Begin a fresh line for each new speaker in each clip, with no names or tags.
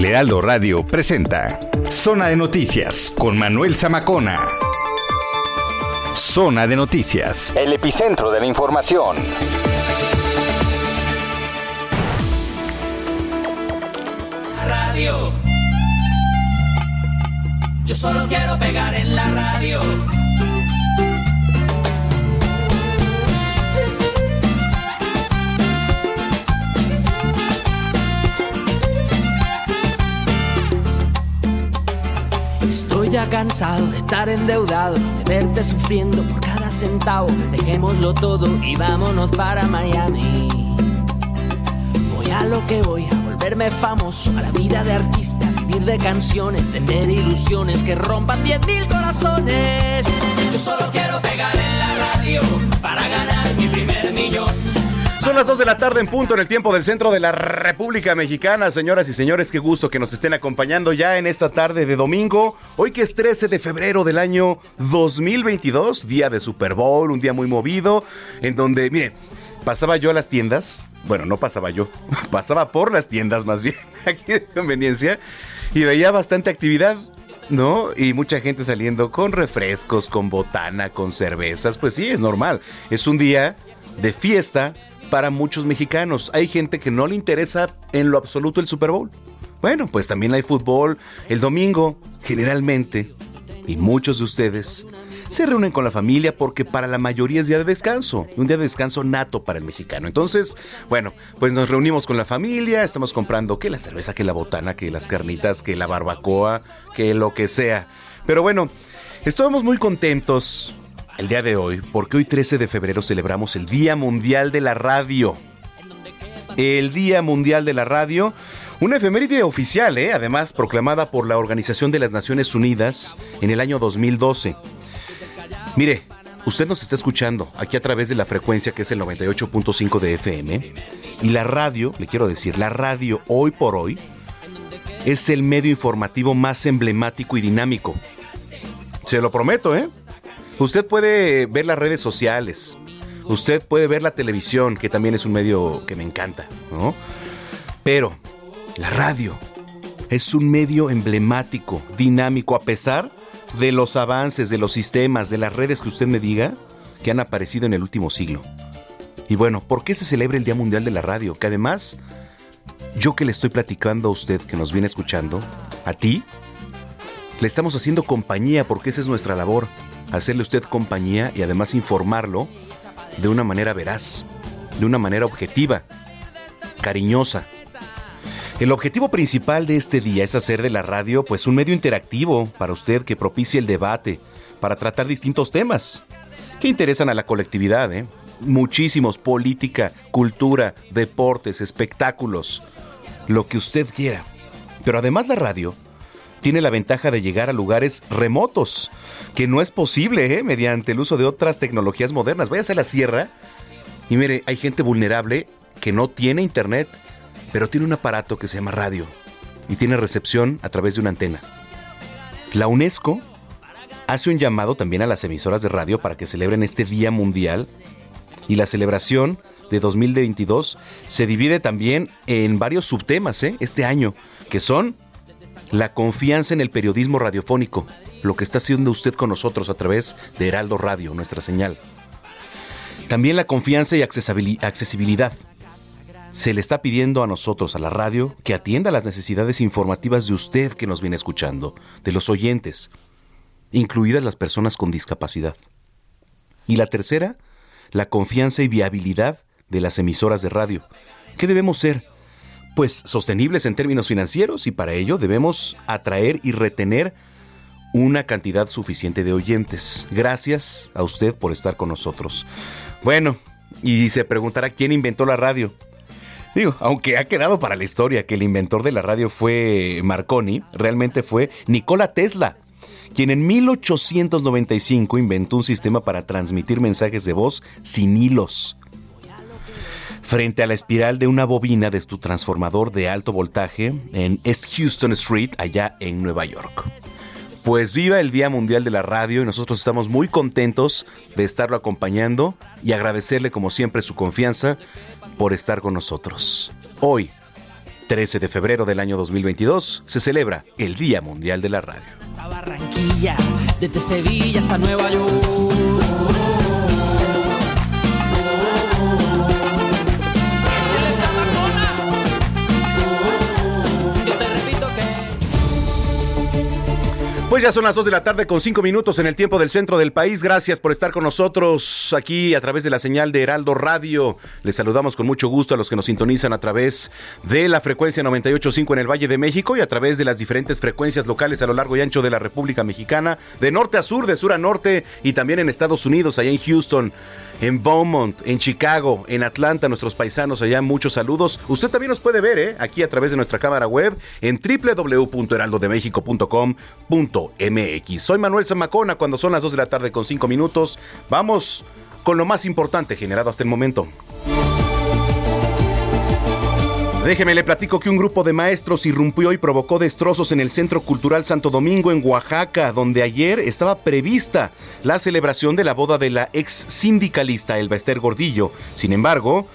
El Heraldo Radio presenta Zona de Noticias con Manuel Zamacona. Zona de Noticias, el epicentro de la información.
Radio. Yo solo quiero pegar en la radio. Estoy ya cansado de estar endeudado, de verte sufriendo por cada centavo. Dejémoslo todo y vámonos para Miami. Voy a lo que voy, a volverme famoso, a la vida de artista, vivir de canciones, tener ilusiones que rompan 10.000 corazones. Yo solo quiero pegar en la radio para ganar mi primer millón.
Son las 2 de la tarde en punto en el tiempo del centro de la República Mexicana. Señoras y señores, qué gusto que nos estén acompañando ya en esta tarde de domingo. Hoy que es 13 de febrero del año 2022, día de Super Bowl, un día muy movido, en donde, mire, pasaba yo a las tiendas, bueno, no pasaba yo, pasaba por las tiendas más bien, aquí de conveniencia, y veía bastante actividad. ¿no? Y mucha gente saliendo con refrescos, con botana, con cervezas. Pues sí, es normal. Es un día de fiesta para muchos mexicanos. Hay gente que no le interesa en lo absoluto el Super Bowl. Bueno, pues también hay fútbol el domingo, generalmente, y muchos de ustedes se reúnen con la familia porque para la mayoría es día de descanso, un día de descanso nato para el mexicano. Entonces, bueno, pues nos reunimos con la familia, estamos comprando que la cerveza, que la botana, que las carnitas, que la barbacoa, que lo que sea. Pero bueno, estamos muy contentos el día de hoy, porque hoy 13 de febrero celebramos el Día Mundial de la Radio. El Día Mundial de la Radio, una efeméride oficial, ¿eh? además proclamada por la Organización de las Naciones Unidas en el año 2012. Mire, usted nos está escuchando aquí a través de la frecuencia que es el 98.5 de FM. Y la radio, le quiero decir, la radio hoy por hoy es el medio informativo más emblemático y dinámico. Se lo prometo, ¿eh? Usted puede ver las redes sociales, usted puede ver la televisión, que también es un medio que me encanta, ¿no? Pero la radio es un medio emblemático, dinámico, a pesar de los avances, de los sistemas, de las redes que usted me diga que han aparecido en el último siglo. Y bueno, ¿por qué se celebra el Día Mundial de la Radio? Que además, yo que le estoy platicando a usted que nos viene escuchando, a ti, le estamos haciendo compañía porque esa es nuestra labor hacerle usted compañía y además informarlo de una manera veraz, de una manera objetiva, cariñosa. El objetivo principal de este día es hacer de la radio pues un medio interactivo para usted que propicie el debate, para tratar distintos temas que interesan a la colectividad, ¿eh? muchísimos, política, cultura, deportes, espectáculos, lo que usted quiera. Pero además la radio tiene la ventaja de llegar a lugares remotos, que no es posible ¿eh? mediante el uso de otras tecnologías modernas. Váyase a la sierra y mire, hay gente vulnerable que no tiene internet, pero tiene un aparato que se llama radio y tiene recepción a través de una antena. La UNESCO hace un llamado también a las emisoras de radio para que celebren este Día Mundial y la celebración de 2022 se divide también en varios subtemas ¿eh? este año, que son la confianza en el periodismo radiofónico, lo que está haciendo usted con nosotros a través de Heraldo Radio, nuestra señal. También la confianza y accesibilidad. Se le está pidiendo a nosotros, a la radio, que atienda las necesidades informativas de usted que nos viene escuchando, de los oyentes, incluidas las personas con discapacidad. Y la tercera, la confianza y viabilidad de las emisoras de radio. ¿Qué debemos ser? Pues sostenibles en términos financieros y para ello debemos atraer y retener una cantidad suficiente de oyentes. Gracias a usted por estar con nosotros. Bueno, y se preguntará quién inventó la radio. Digo, aunque ha quedado para la historia que el inventor de la radio fue Marconi, realmente fue Nikola Tesla, quien en 1895 inventó un sistema para transmitir mensajes de voz sin hilos. Frente a la espiral de una bobina de su transformador de alto voltaje en East Houston Street, allá en Nueva York. Pues viva el Día Mundial de la Radio y nosotros estamos muy contentos de estarlo acompañando y agradecerle como siempre su confianza por estar con nosotros. Hoy, 13 de febrero del año 2022, se celebra el Día Mundial de la Radio.
Barranquilla, desde Sevilla hasta Nueva York.
Pues ya son las 2 de la tarde con 5 minutos en el tiempo del centro del país. Gracias por estar con nosotros aquí a través de la señal de Heraldo Radio. Les saludamos con mucho gusto a los que nos sintonizan a través de la frecuencia 98.5 en el Valle de México y a través de las diferentes frecuencias locales a lo largo y ancho de la República Mexicana, de norte a sur, de sur a norte y también en Estados Unidos, allá en Houston en Beaumont, en Chicago, en Atlanta, nuestros paisanos allá, muchos saludos. Usted también nos puede ver ¿eh? aquí a través de nuestra cámara web en www.heraldodemexico.com.mx. Soy Manuel Zamacona cuando son las 2 de la tarde con 5 minutos. Vamos con lo más importante generado hasta el momento. Déjeme le platico que un grupo de maestros irrumpió y provocó destrozos en el Centro Cultural Santo Domingo en Oaxaca, donde ayer estaba prevista la celebración de la boda de la ex sindicalista Elba Ester Gordillo. Sin embargo,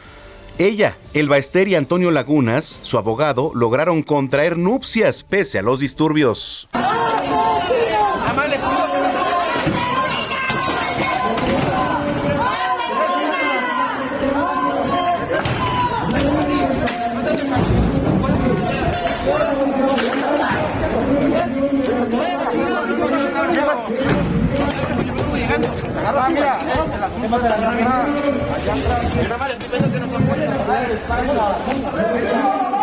ella, Elba Ester y Antonio Lagunas, su abogado, lograron contraer nupcias pese a los disturbios.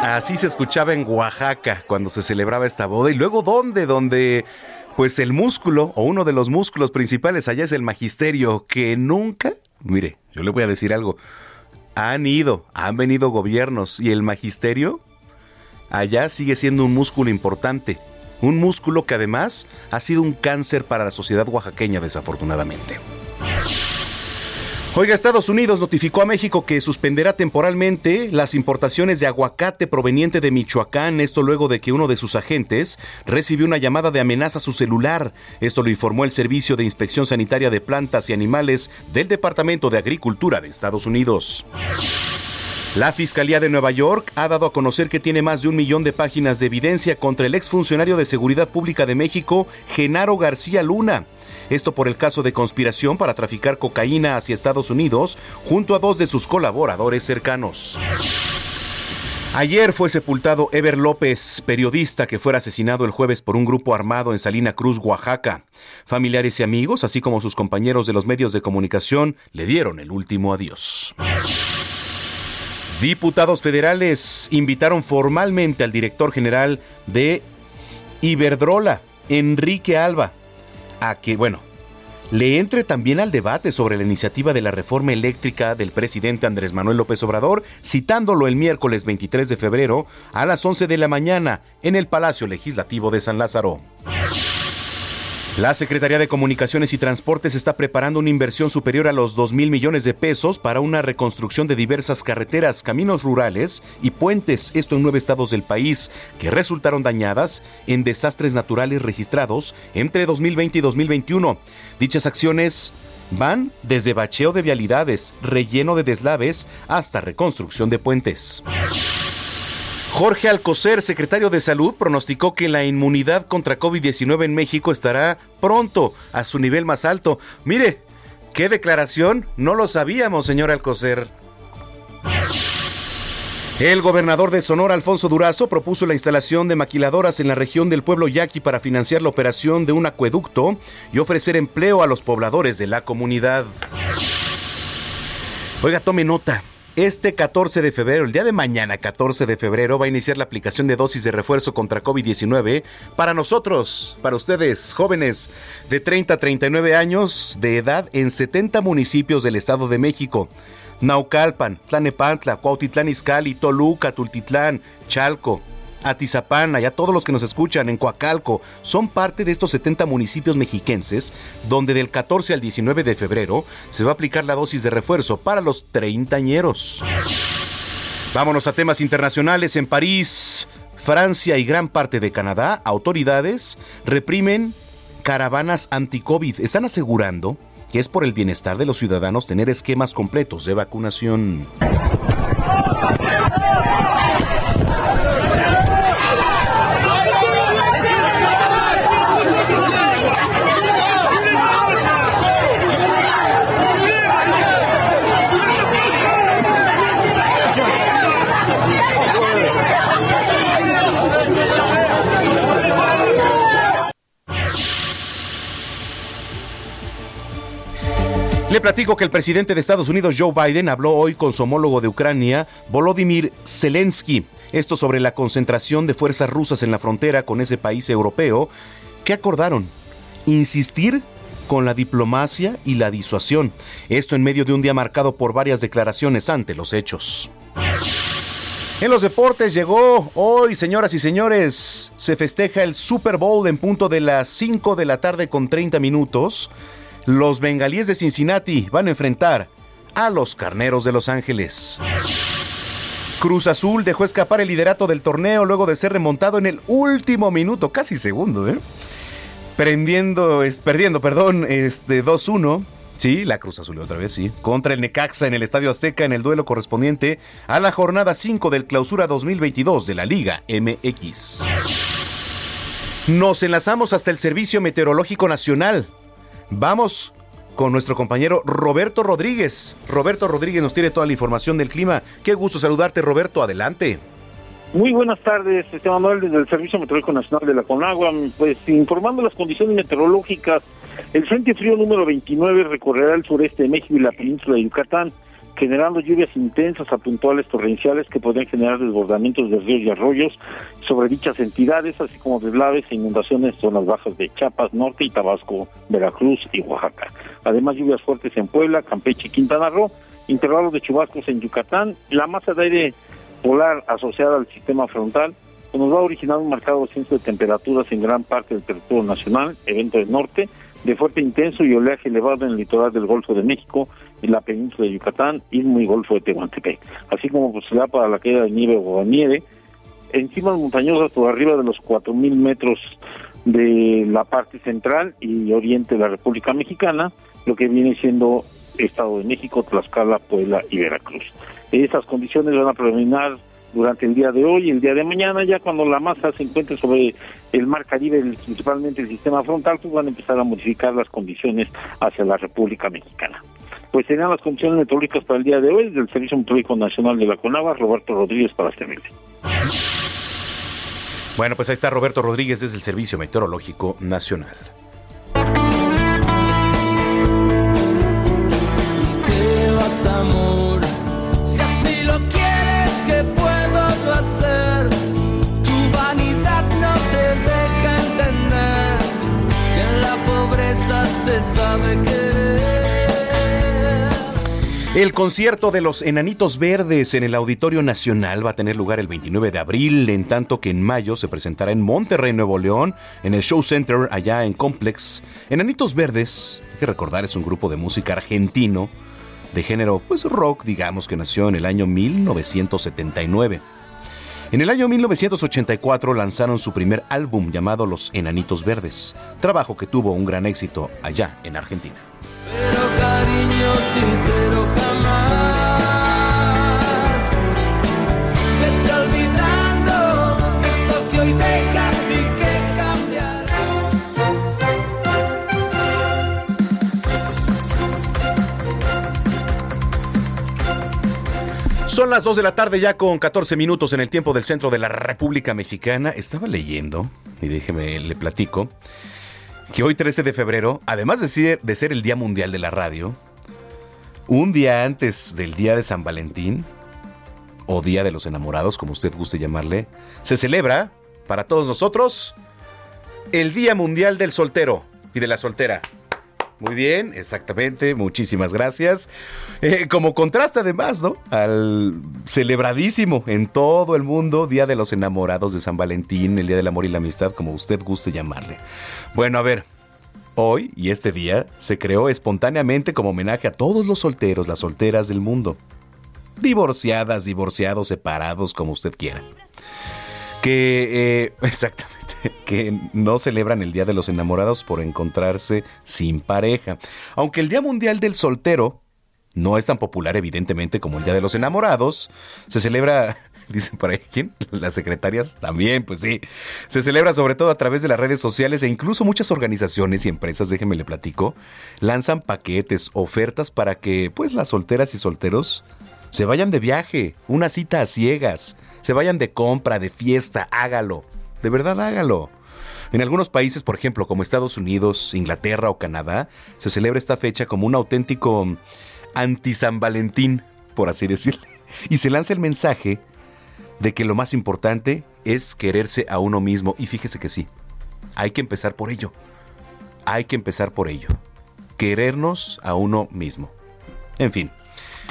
Así se escuchaba en Oaxaca cuando se celebraba esta boda. ¿Y luego dónde? Donde pues el músculo o uno de los músculos principales allá es el magisterio que nunca, mire, yo le voy a decir algo, han ido, han venido gobiernos y el magisterio allá sigue siendo un músculo importante. Un músculo que además ha sido un cáncer para la sociedad oaxaqueña desafortunadamente. Oiga, Estados Unidos notificó a México que suspenderá temporalmente las importaciones de aguacate proveniente de Michoacán, esto luego de que uno de sus agentes recibió una llamada de amenaza a su celular. Esto lo informó el Servicio de Inspección Sanitaria de Plantas y Animales del Departamento de Agricultura de Estados Unidos. La Fiscalía de Nueva York ha dado a conocer que tiene más de un millón de páginas de evidencia contra el exfuncionario de Seguridad Pública de México, Genaro García Luna. Esto por el caso de conspiración para traficar cocaína hacia Estados Unidos junto a dos de sus colaboradores cercanos. Ayer fue sepultado Ever López, periodista que fue asesinado el jueves por un grupo armado en Salina Cruz, Oaxaca. Familiares y amigos, así como sus compañeros de los medios de comunicación, le dieron el último adiós. Diputados federales invitaron formalmente al director general de Iberdrola, Enrique Alba, a que, bueno, le entre también al debate sobre la iniciativa de la reforma eléctrica del presidente Andrés Manuel López Obrador, citándolo el miércoles 23 de febrero a las 11 de la mañana en el Palacio Legislativo de San Lázaro. La Secretaría de Comunicaciones y Transportes está preparando una inversión superior a los 2 mil millones de pesos para una reconstrucción de diversas carreteras, caminos rurales y puentes, esto en nueve estados del país, que resultaron dañadas en desastres naturales registrados entre 2020 y 2021. Dichas acciones van desde bacheo de vialidades, relleno de deslaves, hasta reconstrucción de puentes. Jorge Alcocer, secretario de Salud, pronosticó que la inmunidad contra COVID-19 en México estará pronto a su nivel más alto. Mire, qué declaración, no lo sabíamos, señor Alcocer. El gobernador de Sonora, Alfonso Durazo, propuso la instalación de maquiladoras en la región del pueblo yaqui para financiar la operación de un acueducto y ofrecer empleo a los pobladores de la comunidad. Oiga, tome nota. Este 14 de febrero, el día de mañana 14 de febrero, va a iniciar la aplicación de dosis de refuerzo contra COVID-19 para nosotros, para ustedes, jóvenes de 30 a 39 años de edad en 70 municipios del Estado de México. Naucalpan, Tlanepantla, Cuautitlán Izcalli, Toluca, Tultitlán, Chalco, Atizapán, ya todos los que nos escuchan en Coacalco, son parte de estos 70 municipios mexiquenses donde del 14 al 19 de febrero se va a aplicar la dosis de refuerzo para los treintañeros. Vámonos a temas internacionales. En París, Francia y gran parte de Canadá, autoridades reprimen caravanas anti-COVID. Están asegurando que es por el bienestar de los ciudadanos tener esquemas completos de vacunación. Le platico que el presidente de Estados Unidos, Joe Biden, habló hoy con su homólogo de Ucrania, Volodymyr Zelensky. Esto sobre la concentración de fuerzas rusas en la frontera con ese país europeo. ¿Qué acordaron? Insistir con la diplomacia y la disuasión. Esto en medio de un día marcado por varias declaraciones ante los hechos. En los deportes llegó hoy, señoras y señores, se festeja el Super Bowl en punto de las 5 de la tarde con 30 minutos. Los bengalíes de Cincinnati van a enfrentar a los carneros de Los Ángeles. Cruz Azul dejó escapar el liderato del torneo luego de ser remontado en el último minuto, casi segundo, ¿eh? Es, perdiendo, perdón, este 2-1. Sí, la Cruz Azul otra vez, sí. Contra el Necaxa en el Estadio Azteca en el duelo correspondiente a la jornada 5 del Clausura 2022 de la Liga MX. Nos enlazamos hasta el Servicio Meteorológico Nacional Vamos con nuestro compañero Roberto Rodríguez. Roberto Rodríguez nos tiene toda la información del clima. Qué gusto saludarte, Roberto. Adelante.
Muy buenas tardes, este Manuel, desde el Servicio Meteorológico Nacional de la Conagua. Pues informando las condiciones meteorológicas, el Frente Frío número 29 recorrerá el sureste de México y la península de Yucatán generando lluvias intensas a puntuales torrenciales que podrían generar desbordamientos de ríos y arroyos sobre dichas entidades, así como deslaves e inundaciones en zonas bajas de Chiapas, Norte y Tabasco, Veracruz y Oaxaca. Además, lluvias fuertes en Puebla, Campeche y Quintana Roo, intervalos de chubascos en Yucatán, la masa de aire polar asociada al sistema frontal pues nos va a originar un marcado ascenso de temperaturas en gran parte del territorio nacional, evento del norte, de fuerte intenso y oleaje elevado en el litoral del Golfo de México, en la península de Yucatán, y muy Golfo de Tehuantepec, así como posibilidad para la caída de nieve o nieve encima montañosas por arriba de los 4.000 metros de la parte central y oriente de la República Mexicana, lo que viene siendo Estado de México, Tlaxcala, Puebla y Veracruz. Estas condiciones van a predominar durante el día de hoy y el día de mañana, ya cuando la masa se encuentre sobre el mar Caribe, principalmente el sistema frontal, pues van a empezar a modificar las condiciones hacia la República Mexicana pues serían las condiciones meteorológicas para el día de hoy del Servicio Meteorológico Nacional de la CONAVA, Roberto Rodríguez para servirle.
Bueno, pues ahí está Roberto Rodríguez desde el Servicio Meteorológico Nacional.
amor, si así lo quieres que puedo hacer. Tu vanidad no te deja entender que en la pobreza se sabe querer.
El concierto de los Enanitos Verdes en el Auditorio Nacional va a tener lugar el 29 de abril, en tanto que en mayo se presentará en Monterrey, Nuevo León, en el Show Center allá en Complex. Enanitos Verdes, hay que recordar, es un grupo de música argentino de género pues rock, digamos que nació en el año 1979. En el año 1984 lanzaron su primer álbum llamado Los Enanitos Verdes, trabajo que tuvo un gran éxito allá en Argentina
pero cariño
Son las 2 de la tarde ya con 14 minutos en el tiempo del centro de la República Mexicana. Estaba leyendo, y déjeme le platico, que hoy 13 de febrero, además de ser, de ser el Día Mundial de la Radio, un día antes del Día de San Valentín, o Día de los Enamorados, como usted guste llamarle, se celebra, para todos nosotros, el Día Mundial del Soltero y de la Soltera. Muy bien, exactamente, muchísimas gracias. Eh, como contraste además, ¿no? Al celebradísimo en todo el mundo Día de los Enamorados de San Valentín, el Día del Amor y la Amistad, como usted guste llamarle. Bueno, a ver, hoy y este día se creó espontáneamente como homenaje a todos los solteros, las solteras del mundo. Divorciadas, divorciados, separados, como usted quiera. Que, eh, exactamente que no celebran el Día de los Enamorados por encontrarse sin pareja. Aunque el Día Mundial del Soltero no es tan popular evidentemente como el Día de los Enamorados, se celebra dicen por ahí, ¿quién? Las secretarias también, pues sí. Se celebra sobre todo a través de las redes sociales e incluso muchas organizaciones y empresas, déjenme le platico, lanzan paquetes, ofertas para que pues las solteras y solteros se vayan de viaje, una cita a ciegas, se vayan de compra, de fiesta, hágalo. De verdad hágalo. En algunos países, por ejemplo, como Estados Unidos, Inglaterra o Canadá, se celebra esta fecha como un auténtico anti-San Valentín, por así decirlo. Y se lanza el mensaje de que lo más importante es quererse a uno mismo. Y fíjese que sí, hay que empezar por ello. Hay que empezar por ello. Querernos a uno mismo. En fin.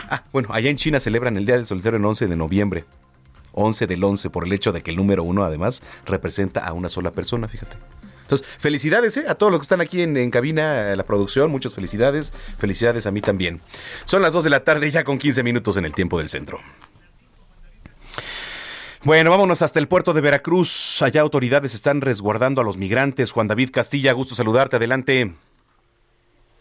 Ah, bueno, allá en China celebran el Día del Soltero el 11 de noviembre. 11 del 11 por el hecho de que el número uno además representa a una sola persona, fíjate. Entonces, felicidades ¿eh? a todos los que están aquí en, cabina, la producción, muchas felicidades. Felicidades a mí también. Son las 2 de la tarde ya con 15 minutos en el tiempo del centro. Bueno, vámonos hasta el puerto de Veracruz. Allá autoridades están resguardando a los migrantes. Juan David Castilla, gusto saludarte. Adelante.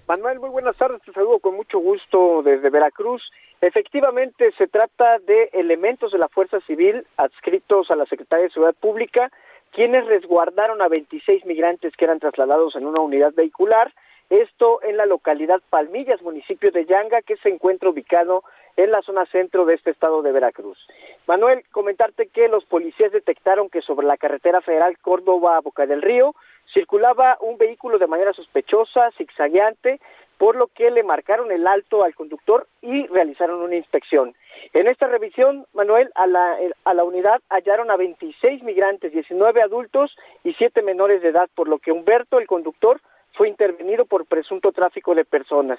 Manuel, muy buenas tardes. Te saludo con mucho gusto desde Veracruz. Efectivamente, se trata de elementos de la Fuerza Civil adscritos a la Secretaría de Seguridad Pública, quienes resguardaron a 26 migrantes que eran trasladados en una unidad vehicular. Esto en la localidad Palmillas, municipio de Yanga, que se encuentra ubicado en la zona centro de este estado de Veracruz. Manuel, comentarte que los policías detectaron que sobre la carretera federal Córdoba-Boca del Río circulaba un vehículo de manera sospechosa, zigzagueante, por lo que le marcaron el alto al conductor y realizaron una inspección. En esta revisión, Manuel, a la, a la unidad hallaron a 26 migrantes, 19 adultos y 7 menores de edad, por lo que Humberto, el conductor, fue intervenido por presunto tráfico de personas.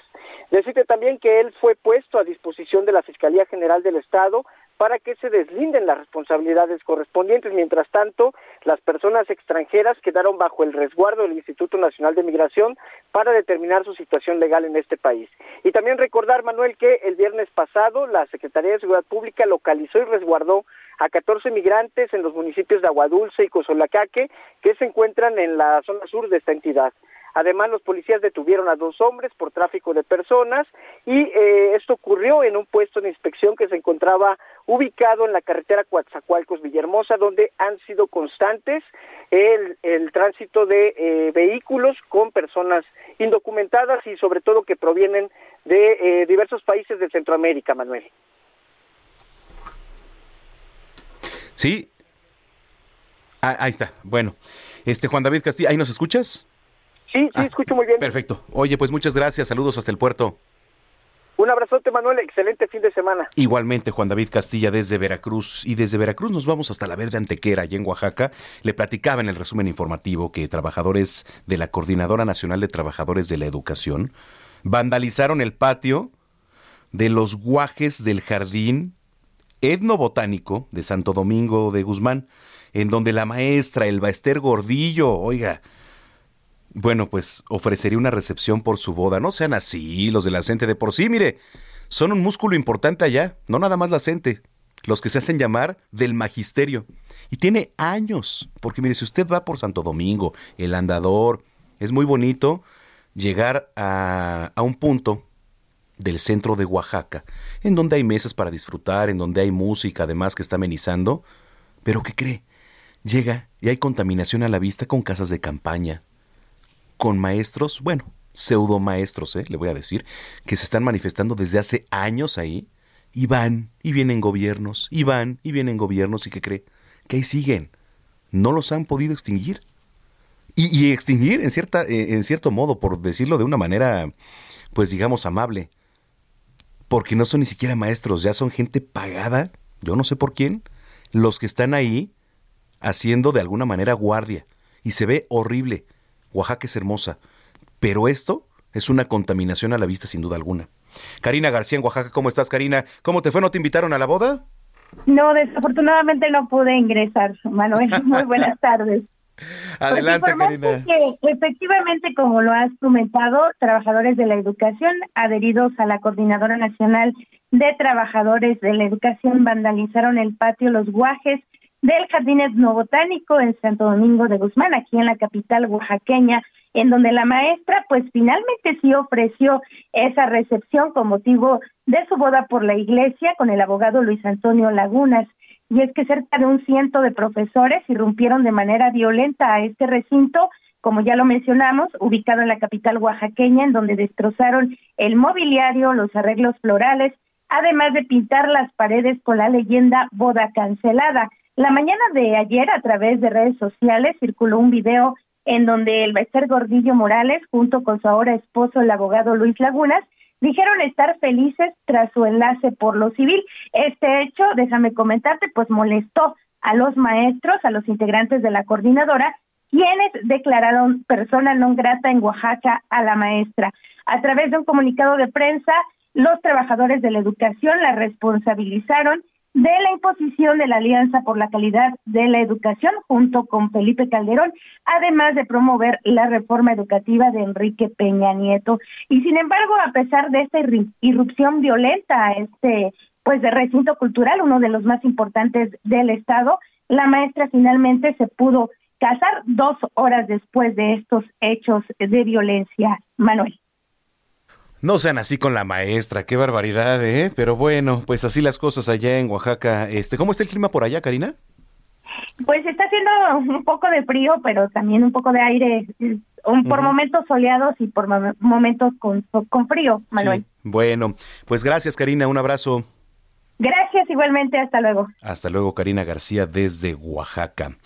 Decirte también que él fue puesto a disposición de la Fiscalía General del Estado para que se deslinden las responsabilidades correspondientes. Mientras tanto, las personas extranjeras quedaron bajo el resguardo del Instituto Nacional de Migración para determinar su situación legal en este país. Y también recordar, Manuel, que el viernes pasado la Secretaría de Seguridad Pública localizó y resguardó a 14 migrantes en los municipios de Aguadulce y Cozolacaque que se encuentran en la zona sur de esta entidad. Además, los policías detuvieron a dos hombres por tráfico de personas y eh, esto ocurrió en un puesto de inspección que se encontraba ubicado en la carretera Coatzacoalcos-Villahermosa, donde han sido constantes el, tránsito de eh, vehículos con personas indocumentadas y sobre todo que provienen de eh, diversos países de Centroamérica, Manuel.
Sí. Ah, ahí está. Bueno, este Juan David Castillo, ¿ahí nos escuchas?
Sí, sí, ah, escucho muy bien.
Perfecto. Oye, pues muchas gracias. Saludos hasta el puerto.
Un abrazote, Manuel. Excelente fin de semana.
Igualmente, Juan David Castilla desde Veracruz. Y desde Veracruz nos vamos hasta la Verde Antequera, allá en Oaxaca. Le platicaba en el resumen informativo que trabajadores de la Coordinadora Nacional de Trabajadores de la Educación vandalizaron el patio de los guajes del Jardín Etnobotánico de Santo Domingo de Guzmán, en donde la maestra Elba Ester Gordillo, oiga, bueno, pues ofrecería una recepción por su boda. No sean así, los de la gente de por sí, mire, son un músculo importante allá, no nada más la gente, los que se hacen llamar del magisterio. Y tiene años, porque mire, si usted va por Santo Domingo, el andador, es muy bonito llegar a, a un punto del centro de Oaxaca, en donde hay mesas para disfrutar, en donde hay música además que está amenizando, pero ¿qué cree? Llega y hay contaminación a la vista con casas de campaña, con maestros, bueno, pseudo maestros, ¿eh? le voy a decir, que se están manifestando desde hace años ahí, y van y vienen gobiernos, y van y vienen gobiernos, y que cree que ahí siguen. No los han podido extinguir. Y, extinguir en, cierta, eh, en cierto modo, por decirlo de una manera, pues digamos, amable. Porque no son ni siquiera maestros, ya son gente pagada, yo no sé por quién, los que están ahí haciendo de alguna manera guardia. Y se ve horrible. Oaxaca es hermosa. Pero esto Es una contaminación a la vista sin duda alguna. Karina García en Oaxaca, ¿cómo estás Karina? ¿Cómo te fue? ¿No te invitaron a la boda?
No, desafortunadamente no pude ingresar, Manuel. Muy buenas tardes.
Adelante, Karina.
Que, efectivamente, como lo has comentado, trabajadores de la educación adheridos a la Coordinadora Nacional de Trabajadores de la Educación vandalizaron el patio Los Guajes del Jardín Etnobotánico en Santo Domingo de Guzmán, aquí en la capital oaxaqueña, en donde la maestra pues finalmente sí ofreció esa recepción con motivo de su boda por la iglesia con el abogado Luis Antonio Lagunas. Y es que cerca de un ciento de profesores irrumpieron de manera violenta a este recinto, como ya lo mencionamos, ubicado en la capital oaxaqueña, en donde destrozaron el mobiliario, los arreglos florales, además de pintar las paredes con la leyenda boda cancelada. La mañana de ayer, a través de redes sociales, circuló un video en donde el Bester Gordillo Morales, junto con su ahora esposo, el abogado Luis Lagunas, dijeron estar felices tras su enlace por lo civil. Este hecho, déjame comentarte, pues molestó a los maestros, a los integrantes de la coordinadora, quienes declararon persona non grata en Oaxaca a la maestra. A través de un comunicado de prensa, los trabajadores de la educación la responsabilizaron de la imposición de la Alianza por la Calidad de la Educación junto con Felipe Calderón, además de promover la reforma educativa de Enrique Peña Nieto. Y sin embargo, a pesar de esta irrupción violenta este pues de recinto cultural, uno de los más importantes del estado, la maestra finalmente se pudo casar dos horas después de estos hechos de violencia. Manuel.
No sean así con la maestra, qué barbaridad, ¿eh? Pero bueno, pues así las cosas allá en Oaxaca. Este, ¿Cómo está el clima por allá, Karina?
Pues está haciendo un poco de frío, pero también un poco de aire, por momentos soleados y por momentos con, con frío, Manuel.
Bueno, pues gracias, Karina, un abrazo.
Gracias igualmente, hasta luego.
Hasta luego, Karina García desde Oaxaca.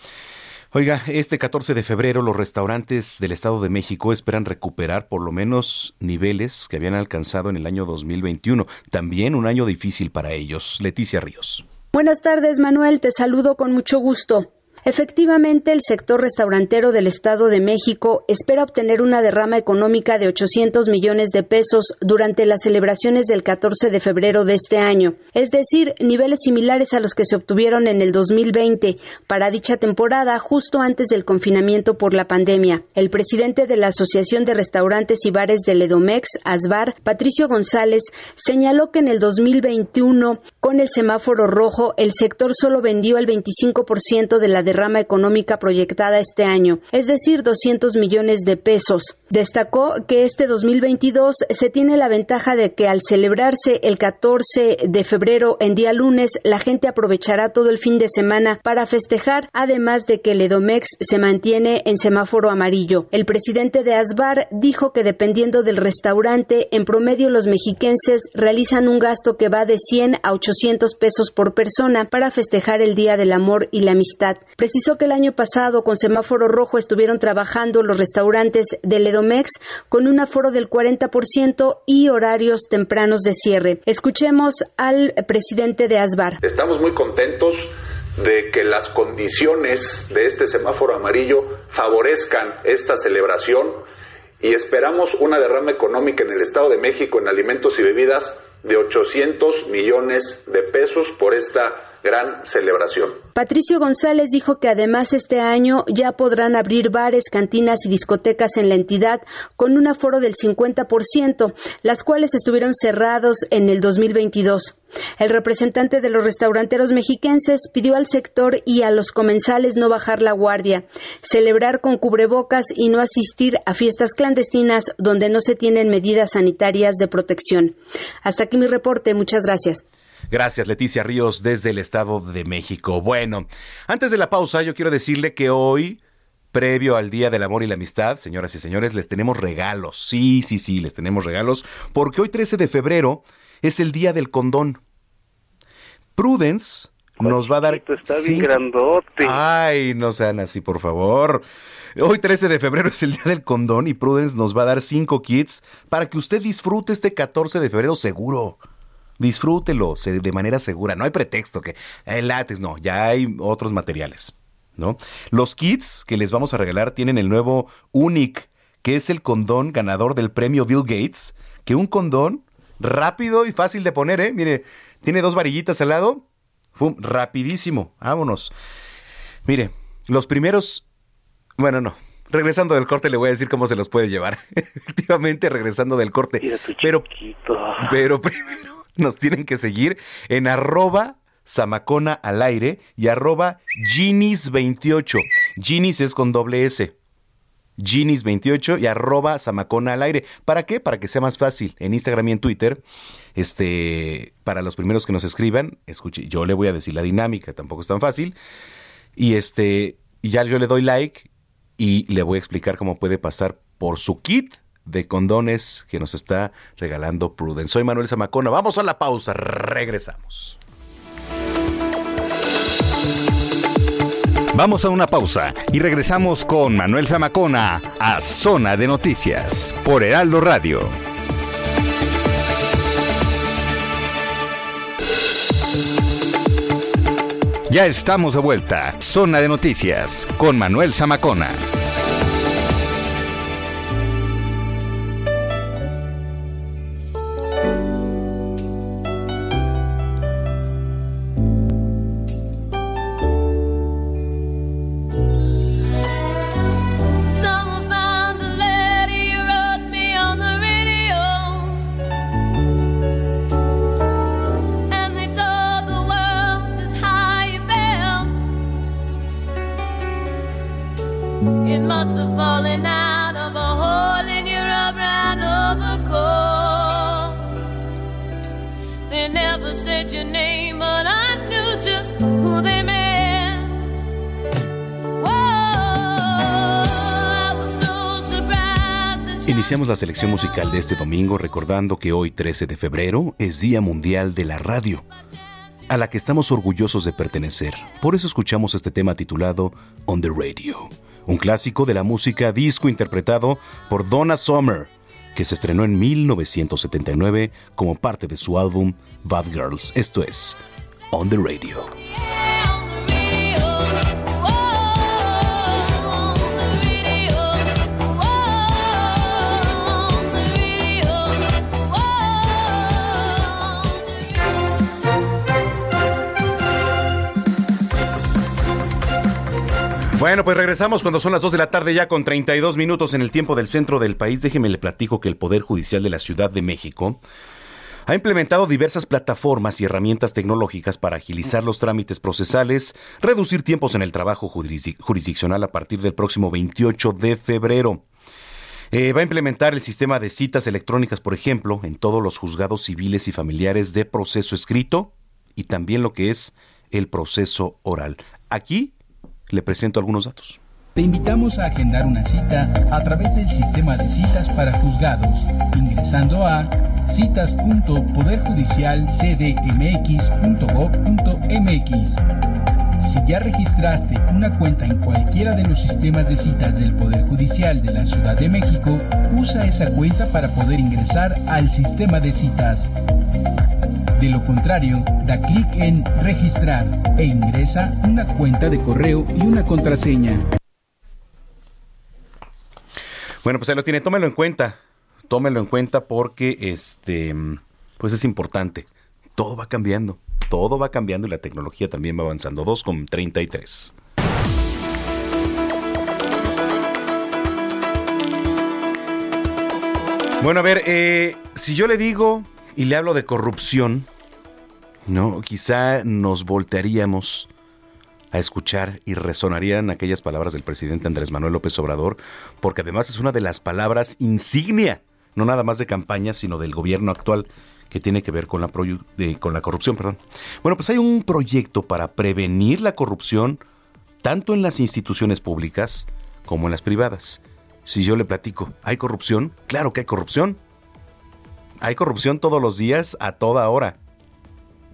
Oiga, este 14 de febrero los restaurantes del Estado de México esperan recuperar por lo menos niveles que habían alcanzado en el año 2021, también un año difícil para ellos. Leticia Ríos.
Buenas tardes, Manuel, te saludo con mucho gusto. Efectivamente, el sector restaurantero del Estado de México espera obtener una derrama económica de 800 millones de pesos durante las celebraciones del 14 de febrero de este año, es decir, niveles similares a los que se obtuvieron en el 2020 para dicha temporada justo antes del confinamiento por la pandemia. El presidente de la Asociación de Restaurantes y Bares de Ledomex, ASBAR, Patricio González, señaló que en el 2021, con el semáforo rojo, el sector solo vendió el 25% de la derrama rama económica proyectada este año, es decir, 200 millones de pesos. Destacó que este 2022 se tiene la ventaja de que al celebrarse el 14 de febrero en día lunes, la gente aprovechará todo el fin de semana para festejar, además de que el Edomex se mantiene en semáforo amarillo. El presidente de Asbar dijo que dependiendo del restaurante, en promedio los mexiquenses realizan un gasto que va de 100 a 800 pesos por persona para festejar el Día del Amor y la Amistad. Precisó que el año pasado con semáforo rojo estuvieron trabajando los restaurantes del con un aforo del 40% y horarios tempranos de cierre. Escuchemos al presidente de ASBAR.
Estamos muy contentos de que las condiciones de este semáforo amarillo favorezcan esta celebración y esperamos una derrama económica en el Estado de México en alimentos y bebidas de 800 millones de pesos por esta gran celebración.
Patricio González dijo que además este año ya podrán abrir bares, cantinas y discotecas en la entidad con un aforo del 50%, las cuales estuvieron cerrados en el 2022. El representante de los restauranteros mexiquenses pidió al sector y a los comensales no bajar la guardia, celebrar con cubrebocas y no asistir a fiestas clandestinas donde no se tienen medidas sanitarias de protección. Hasta aquí mi reporte. Muchas gracias.
Gracias, Leticia Ríos, desde el Estado de México. Bueno, antes de la pausa, yo quiero decirle que hoy, previo al Día del Amor y la Amistad, señoras y señores, les tenemos regalos. Sí, sí, sí, les tenemos regalos, porque hoy 13 de febrero es el Día del Condón. Prudence nos va a dar...
Está bien grandote.
Ay, no sean así, por favor. Hoy 13 de febrero es el Día del Condón y Prudence nos va a dar cinco kits para que usted disfrute este 14 de febrero seguro disfrútelo de manera segura. No hay pretexto que el eh, látex, no, ya hay otros materiales. ¿no? Los kits que les vamos a regalar tienen el nuevo Unique que es el condón ganador del premio Bill Gates, que un condón rápido y fácil de poner, ¿eh? Mire, tiene dos varillitas al lado, Fum, rapidísimo, vámonos. Mire, los primeros, bueno, no, regresando del corte le voy a decir cómo se los puede llevar. Efectivamente, regresando del corte. Pero, pero primero nos tienen que seguir en arroba Samacona al aire y arroba Ginis28. Ginis es con doble S. Ginis28 y arroba Samacona al aire. ¿Para qué? Para que sea más fácil en Instagram y en Twitter. Este, para los primeros que nos escriban, escuche, yo le voy a decir la dinámica, tampoco es tan fácil. Y este, ya yo le doy like y le voy a explicar cómo puede pasar por su kit de condones que nos está regalando Prudence. Soy Manuel Zamacona. Vamos a la pausa. Regresamos.
Vamos a una pausa y regresamos con Manuel Zamacona a Zona de Noticias por Heraldo Radio. Ya estamos de vuelta. Zona de Noticias con Manuel Zamacona.
Selección musical de este domingo recordando que hoy 13 de febrero es Día Mundial de la Radio, a la que estamos orgullosos de pertenecer. Por eso escuchamos este tema titulado On the Radio, un clásico de la música disco interpretado por Donna Summer, que se estrenó en 1979 como parte de su álbum Bad Girls. Esto es On the Radio. Bueno, pues regresamos cuando son las 2 de la tarde ya con 32 minutos en el tiempo del centro del país. Déjeme le platico que el Poder Judicial de la Ciudad de México ha implementado diversas plataformas y herramientas tecnológicas para agilizar los trámites procesales, reducir tiempos en el trabajo jurisdic- jurisdiccional a partir del próximo 28 de febrero. Eh, va a implementar el sistema de citas electrónicas, por ejemplo, en todos los juzgados civiles y familiares de proceso escrito y también lo que es el proceso oral. Aquí le presento algunos datos.
Te invitamos a agendar una cita a través del sistema de citas para juzgados, ingresando a citas.poderjudicialcdmx.gov.mx. Si ya registraste una cuenta en cualquiera de los sistemas de citas del Poder Judicial de la Ciudad de México, usa esa cuenta para poder ingresar al sistema de citas. De lo contrario, da clic en registrar e ingresa una cuenta de correo y una contraseña.
Bueno, pues ahí lo tiene, tómelo en cuenta. Tómelo en cuenta porque este pues es importante. Todo va cambiando. Todo va cambiando y la tecnología también va avanzando. 2 con 33. Bueno, a ver, eh, si yo le digo y le hablo de corrupción, no, quizá nos voltearíamos a escuchar y resonarían aquellas palabras del presidente Andrés Manuel López Obrador, porque además es una de las palabras insignia, no nada más de campaña, sino del gobierno actual que tiene que ver con la, corrupción. Perdón. Bueno, pues hay un proyecto para prevenir la corrupción tanto en las instituciones públicas como en las privadas. Si yo le platico, ¿hay corrupción? Claro que hay corrupción. Hay corrupción todos los días, a toda hora.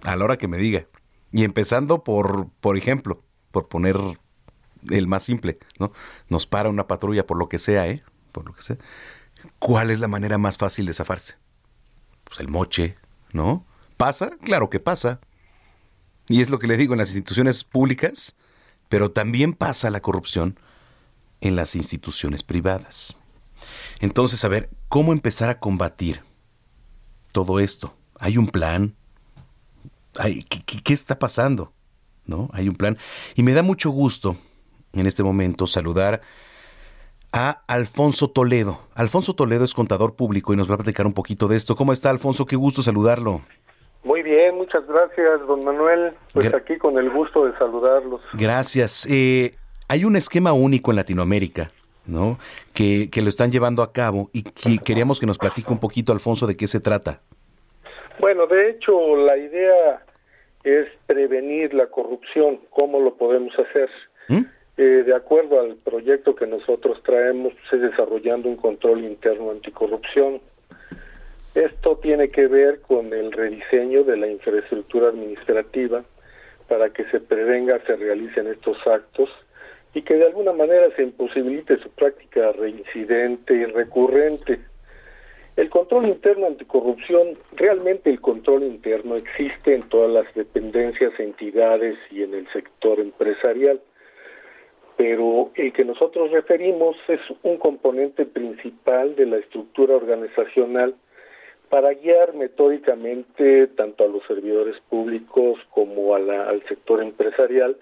A la hora que me diga. Y empezando por, por ejemplo, por poner el más simple, ¿no? Nos para una patrulla por lo que sea, ¿eh? Por lo que sea. ¿Cuál es la manera más fácil de zafarse? Pues el moche, ¿no? ¿Pasa? Claro que pasa. Y es lo que le digo en las instituciones públicas, pero también pasa la corrupción en las instituciones privadas. Entonces, a ver, ¿cómo empezar a combatir todo esto? ¿Hay un plan? ¿Hay, qué, qué- está pasando? ¿No? Hay un plan. Y me da mucho gusto en este momento saludar a Alfonso Toledo. Alfonso Toledo es contador público y nos va a platicar un poquito de esto. ¿Cómo está, Alfonso? Qué gusto saludarlo.
Muy bien, muchas gracias, don Manuel. Pues
Gra-
aquí con el gusto de saludarlos.
Gracias. Eh, hay un esquema único en Latinoamérica, ¿no? Que, que lo están llevando a cabo y que queríamos que nos platique un poquito, Alfonso, de qué se trata.
Bueno, de hecho, la idea es prevenir la corrupción. ¿Cómo lo podemos hacer?
¿Mm?
Eh, de acuerdo al proyecto que nosotros traemos, pues, es desarrollando un control interno anticorrupción. Esto tiene que ver con el rediseño de la infraestructura administrativa para que se prevenga, se realicen estos actos y que de alguna manera se imposibilite su práctica reincidente y recurrente. El control interno anticorrupción, realmente el control interno existe en todas las dependencias, entidades y en el sector empresarial, pero el que nosotros referimos es un componente principal de la estructura organizacional para guiar metódicamente tanto a los servidores públicos como a la- al sector empresarial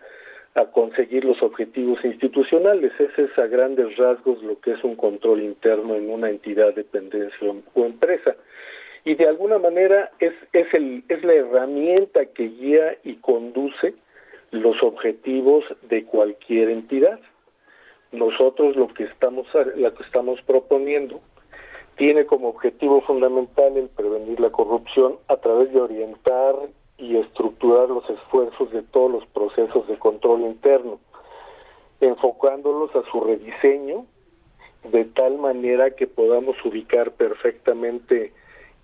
a conseguir los objetivos institucionales. Ese es a grandes rasgos lo que es un control interno en una entidad, dependencia o- empresa. Y de alguna manera es, es, el, es la herramienta que guía y conduce los objetivos de cualquier entidad. Nosotros lo que estamos, lo que estamos proponiendo tiene como objetivo fundamental el prevenir la corrupción a través de orientar y estructurar los esfuerzos de todos los procesos de control interno, enfocándolos a su rediseño de tal manera que podamos ubicar perfectamente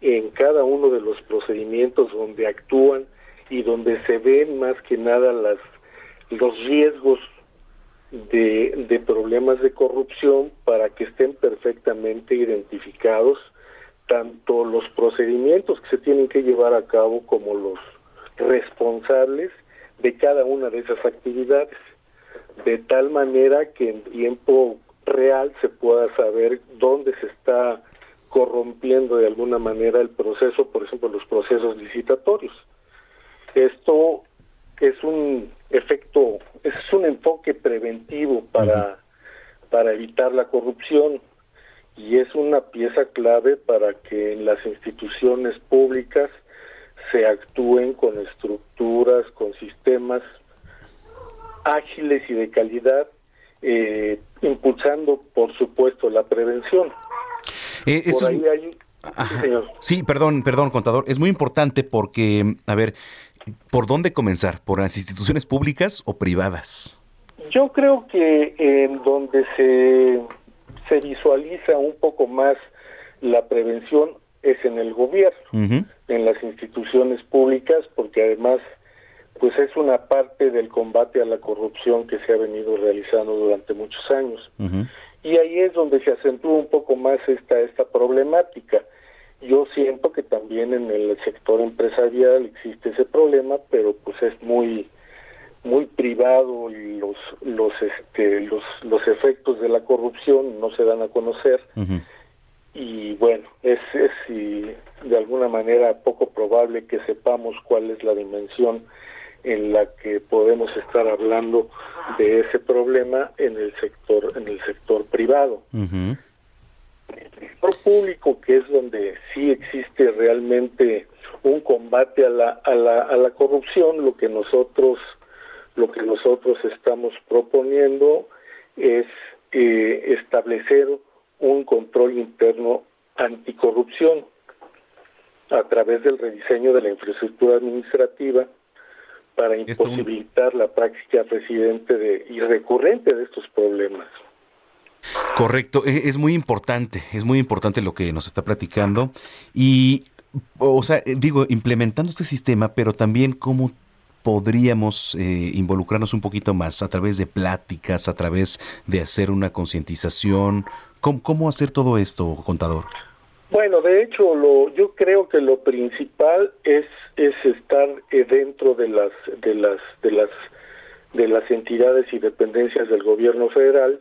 en cada uno de los procedimientos donde actúan y donde se ven más que nada las los riesgos de, de problemas de corrupción para que estén perfectamente identificados tanto los procedimientos que se tienen que llevar a cabo como los responsables de cada una de esas actividades, de tal manera que en tiempo real se pueda saber dónde se está corrompiendo de alguna manera el proceso, por ejemplo, los procesos licitatorios. Esto es un efecto, es un enfoque preventivo para, para evitar la corrupción y es una pieza clave para que en las instituciones públicas se actúen con estructuras, con sistemas ágiles y de calidad, eh, impulsando, por supuesto, la prevención.
Eh, es-
hay...
Ajá. Sí, perdón, perdón, contador. Es muy importante porque, a ver, ¿por dónde comenzar? ¿Por las instituciones públicas o privadas?
Yo creo que en donde se, se visualiza un poco más la prevención es en el gobierno,
Ujú.
En las instituciones públicas, porque además pues es una parte del combate a la corrupción que se ha venido realizando durante muchos años. Y ahí es donde se acentúa un poco más esta, esta problemática. Yo siento que también en el sector empresarial existe ese problema, pero pues es muy muy privado y los los este los los efectos de la corrupción no se dan a conocer y bueno es es y de alguna manera poco probable que sepamos cuál es la dimensión en la que podemos estar hablando de ese problema en el sector en el sector privado
Ujú.
sector público que es donde sí existe realmente un combate a la, a la, a la corrupción lo que nosotros lo que nosotros estamos proponiendo es eh, establecer un control interno anticorrupción a través del rediseño de la infraestructura administrativa para imposibilitar la práctica residente de, y recurrente de estos problemas.
Correcto, e- es muy importante, es muy importante lo que nos está platicando y, o sea, eh, digo, implementando este sistema, pero también cómo podríamos eh, involucrarnos un poquito más a través de pláticas, a través de hacer una concientización, ¿Cómo, ¿cómo hacer todo esto, contador?
Bueno, de hecho, lo, yo creo que lo principal es es estar eh, dentro de las de las de las de las entidades y dependencias del gobierno federal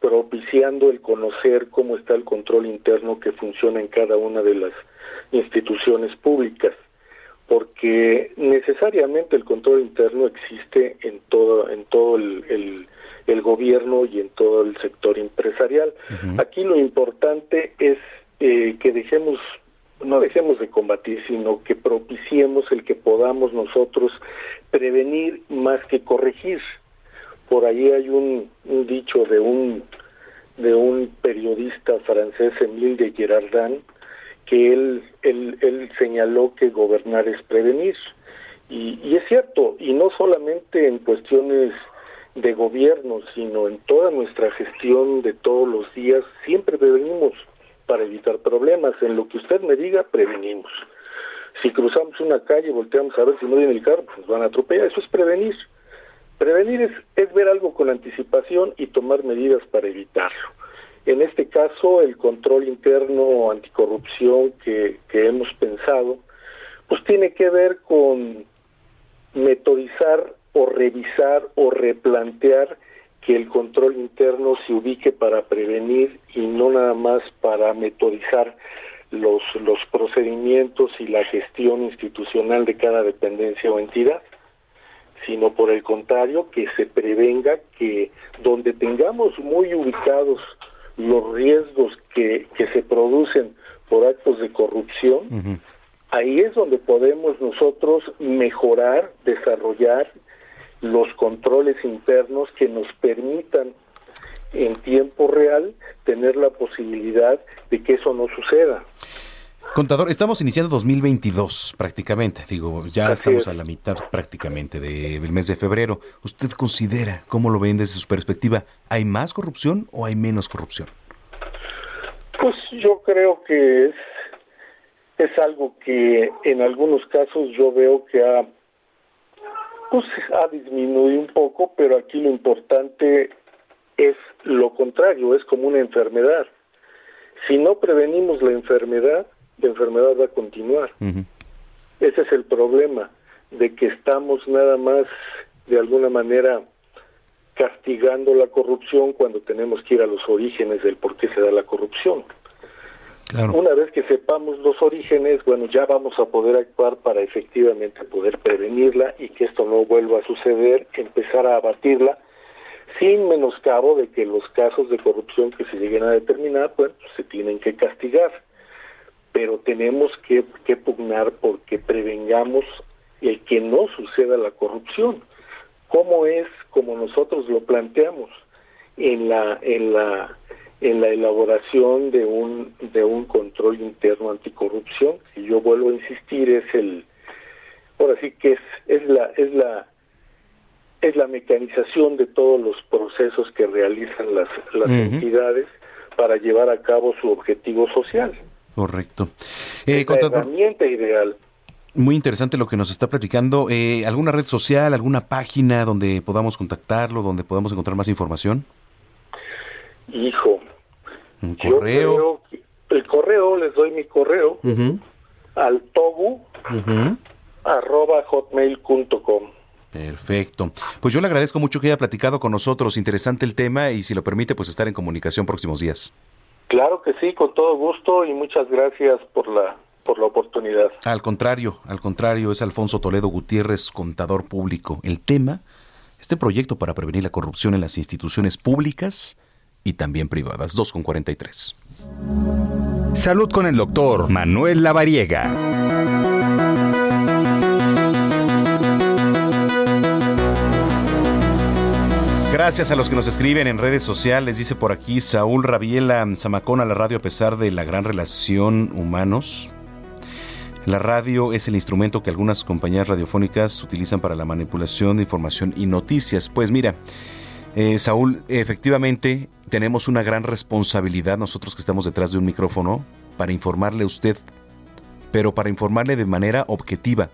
propiciando el conocer cómo está el control interno que funciona en cada una de las instituciones públicas, porque necesariamente el control interno existe en todo en todo el, el, gobierno y en todo el sector empresarial. Aquí lo importante es eh, que dejemos no dejemos de combatir, sino que propiciemos el que podamos nosotros prevenir más que corregir. Por ahí hay un, dicho de un de un periodista francés, Emile de Girardin, que él, él, él señaló que gobernar es prevenir. Y, y es cierto, y no solamente en cuestiones de gobierno, sino en toda nuestra gestión de todos los días, siempre prevenimos para evitar problemas. En lo que usted me diga, prevenimos. Si cruzamos una calle volteamos a ver si no viene el carro, pues nos van a atropellar. Eso es prevenir. Prevenir es, es ver algo con anticipación y tomar medidas para evitarlo. En este caso, el control interno anticorrupción que, que hemos pensado, pues tiene que ver con metodizar o revisar o replantear que el control interno se ubique para prevenir y no nada más para metodizar los, los procedimientos y la gestión institucional de cada dependencia o entidad, sino por el contrario, que se prevenga que donde tengamos muy ubicados los riesgos que, que se producen por actos de corrupción, ahí es donde podemos nosotros mejorar, desarrollar los controles internos que nos permitan en tiempo real tener la posibilidad de que eso no suceda.
Contador, estamos iniciando 2022 prácticamente, digo, ya estamos a la mitad prácticamente del mes de febrero. ¿Usted considera, cómo lo ven desde su perspectiva, hay más corrupción o hay menos corrupción?
Pues yo creo que es, es algo que en algunos casos yo veo que ha pues ha disminuido un poco, pero aquí lo importante es lo contrario, es como una enfermedad. Si no prevenimos la enfermedad, la enfermedad va a continuar. Ese es el problema, de que estamos nada más de alguna manera castigando la corrupción cuando tenemos que ir a los orígenes del por qué se da la corrupción. Una vez que sepamos los orígenes, bueno, ya vamos a poder actuar para efectivamente poder prevenirla y que esto no vuelva a suceder, empezar a abatirla, sin menoscabo de que los casos de corrupción que se lleguen a determinar, bueno, pues, se tienen que castigar. Pero tenemos que, que pugnar porque prevengamos el que no suceda la corrupción. ¿Cómo es como nosotros lo planteamos? En la, en la en la elaboración de un de un control interno anticorrupción. Y yo vuelvo a insistir es el ahora sí que es es la es la es la mecanización de todos los procesos que realizan las las entidades para llevar a cabo su objetivo social.
Correcto.
Eh, la herramienta ideal.
muy interesante lo que nos está platicando. Eh, ¿Alguna red social, alguna página donde podamos contactarlo, donde podamos encontrar más información?
Hijo,
un correo.
el correo, les doy mi correo, al togu, arroba hotmail.com.
Perfecto. Pues yo le agradezco mucho que haya platicado con nosotros. Interesante el tema y si lo permite, pues estar en comunicación próximos días.
Claro que sí, con todo gusto y muchas gracias por la por la oportunidad.
Al contrario, al contrario, es Alfonso Toledo Gutiérrez, contador público. El tema, este proyecto para prevenir la corrupción en las instituciones públicas, y también privadas. 2,43.
Salud con el doctor Manuel Lavariega.
Gracias a los que nos escriben en redes sociales, dice por aquí Saúl Rabiela Zamacón a la radio a pesar de la gran relación humanos. La radio es el instrumento que algunas compañías radiofónicas utilizan para la manipulación de información y noticias. Pues mira, eh, Saúl, efectivamente tenemos una gran responsabilidad nosotros que estamos detrás de un micrófono para informarle a usted, pero para informarle de manera objetiva,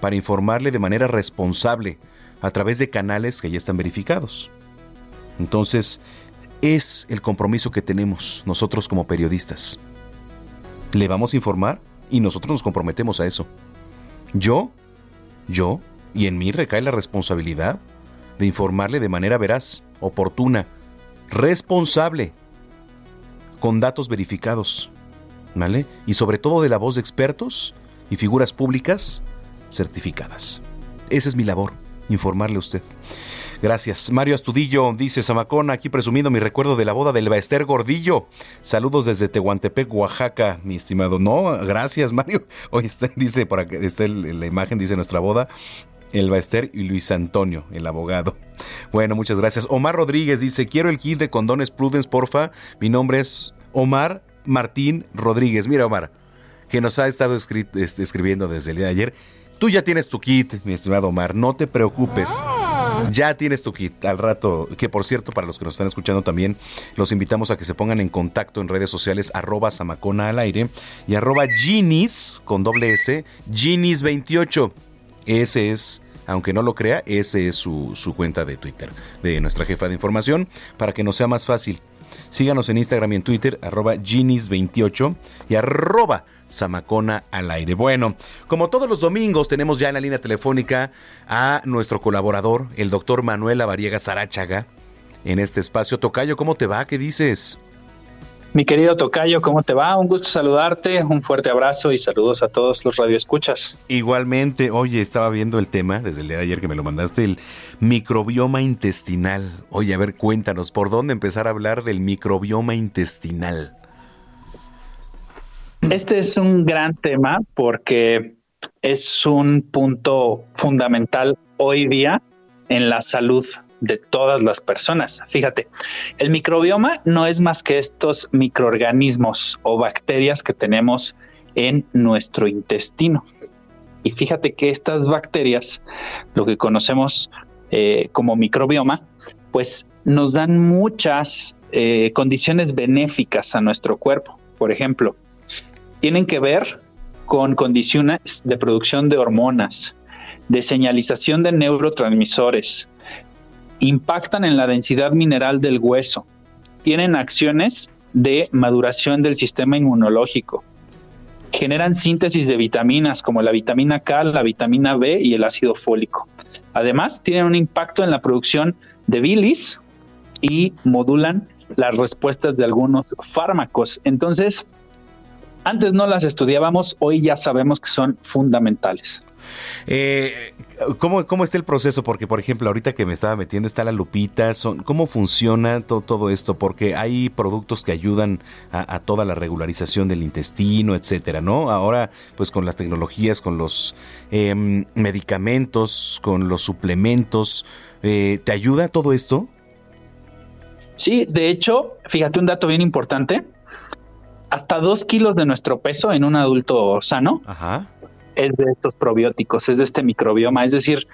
para informarle de manera responsable a través de canales que ya están verificados. Entonces, es el compromiso que tenemos nosotros como periodistas. Le vamos a informar y nosotros nos comprometemos a eso. Yo, yo, y en mí recae la responsabilidad de informarle de manera veraz, oportuna, responsable, con datos verificados, ¿vale? Y sobre todo de la voz de expertos y figuras públicas certificadas. Esa es mi labor, informarle a usted. Gracias. Mario Astudillo dice Samacón, aquí presumiendo mi recuerdo de la boda del Baester Gordillo. Saludos desde Tehuantepec, Oaxaca, mi estimado. No, gracias, Mario. Hoy está, dice, por acá, está la imagen, dice nuestra boda. El Baester y Luis Antonio, el abogado. Bueno, muchas gracias. Omar Rodríguez dice, quiero el kit de condones Prudence, porfa. Mi nombre es Omar Martín Rodríguez. Mira, Omar, que nos ha estado este, escribiendo desde el día de ayer. Tú ya tienes tu kit, mi estimado Omar, no te preocupes. Ya tienes tu kit al rato, que por cierto, para los que nos están escuchando también, los invitamos a que se pongan en contacto en redes sociales, arroba Samacona al aire y arroba Ginis, con doble S, Ginis28. Ese es, aunque no lo crea, ese es su, su cuenta de Twitter, de nuestra jefa de información, para que nos sea más fácil. Síganos en Instagram y en Twitter, arroba Ginis28 y arroba Zamacona al aire. Bueno, como todos los domingos tenemos ya en la línea telefónica a nuestro colaborador, el doctor Manuel Avariega Sarachaga, en este espacio. Tocayo, ¿cómo te va? ¿Qué dices?
Mi querido Tocayo, ¿cómo te va? Un gusto saludarte, un fuerte abrazo y saludos a todos los radioescuchas.
Igualmente, oye, estaba viendo el tema desde el día de ayer que me lo mandaste, el microbioma intestinal. Oye, a ver, cuéntanos, ¿por dónde empezar a hablar del microbioma intestinal?
Este es un gran tema porque es un punto fundamental hoy día en la salud de todas las personas. Fíjate, el microbioma no es más que estos microorganismos o bacterias que tenemos en nuestro intestino. Y fíjate que estas bacterias, lo que conocemos eh, como microbioma, pues nos dan muchas eh, condiciones benéficas a nuestro cuerpo. Por ejemplo, tienen que ver con condiciones de producción de hormonas, de señalización de neurotransmisores, impactan en la densidad mineral del hueso, tienen acciones de maduración del sistema inmunológico, generan síntesis de vitaminas como la vitamina K, la vitamina B y el ácido fólico. Además, tienen un impacto en la producción de bilis y modulan las respuestas de algunos fármacos. Entonces, antes no las estudiábamos, hoy ya sabemos que son fundamentales.
Eh, ¿cómo, ¿Cómo está el proceso? Porque, por ejemplo, ahorita que me estaba metiendo está la lupita. Son, ¿Cómo funciona todo, todo esto? Porque hay productos que ayudan a, toda la regularización del intestino, etcétera, ¿no? Ahora, pues con las tecnologías, con los em, medicamentos, con los suplementos, eh, ¿te ayuda todo esto?
Sí, de hecho, fíjate un dato bien importante hasta dos kilos de nuestro peso en un adulto sano es de estos probióticos, es de este microbioma. Es decir,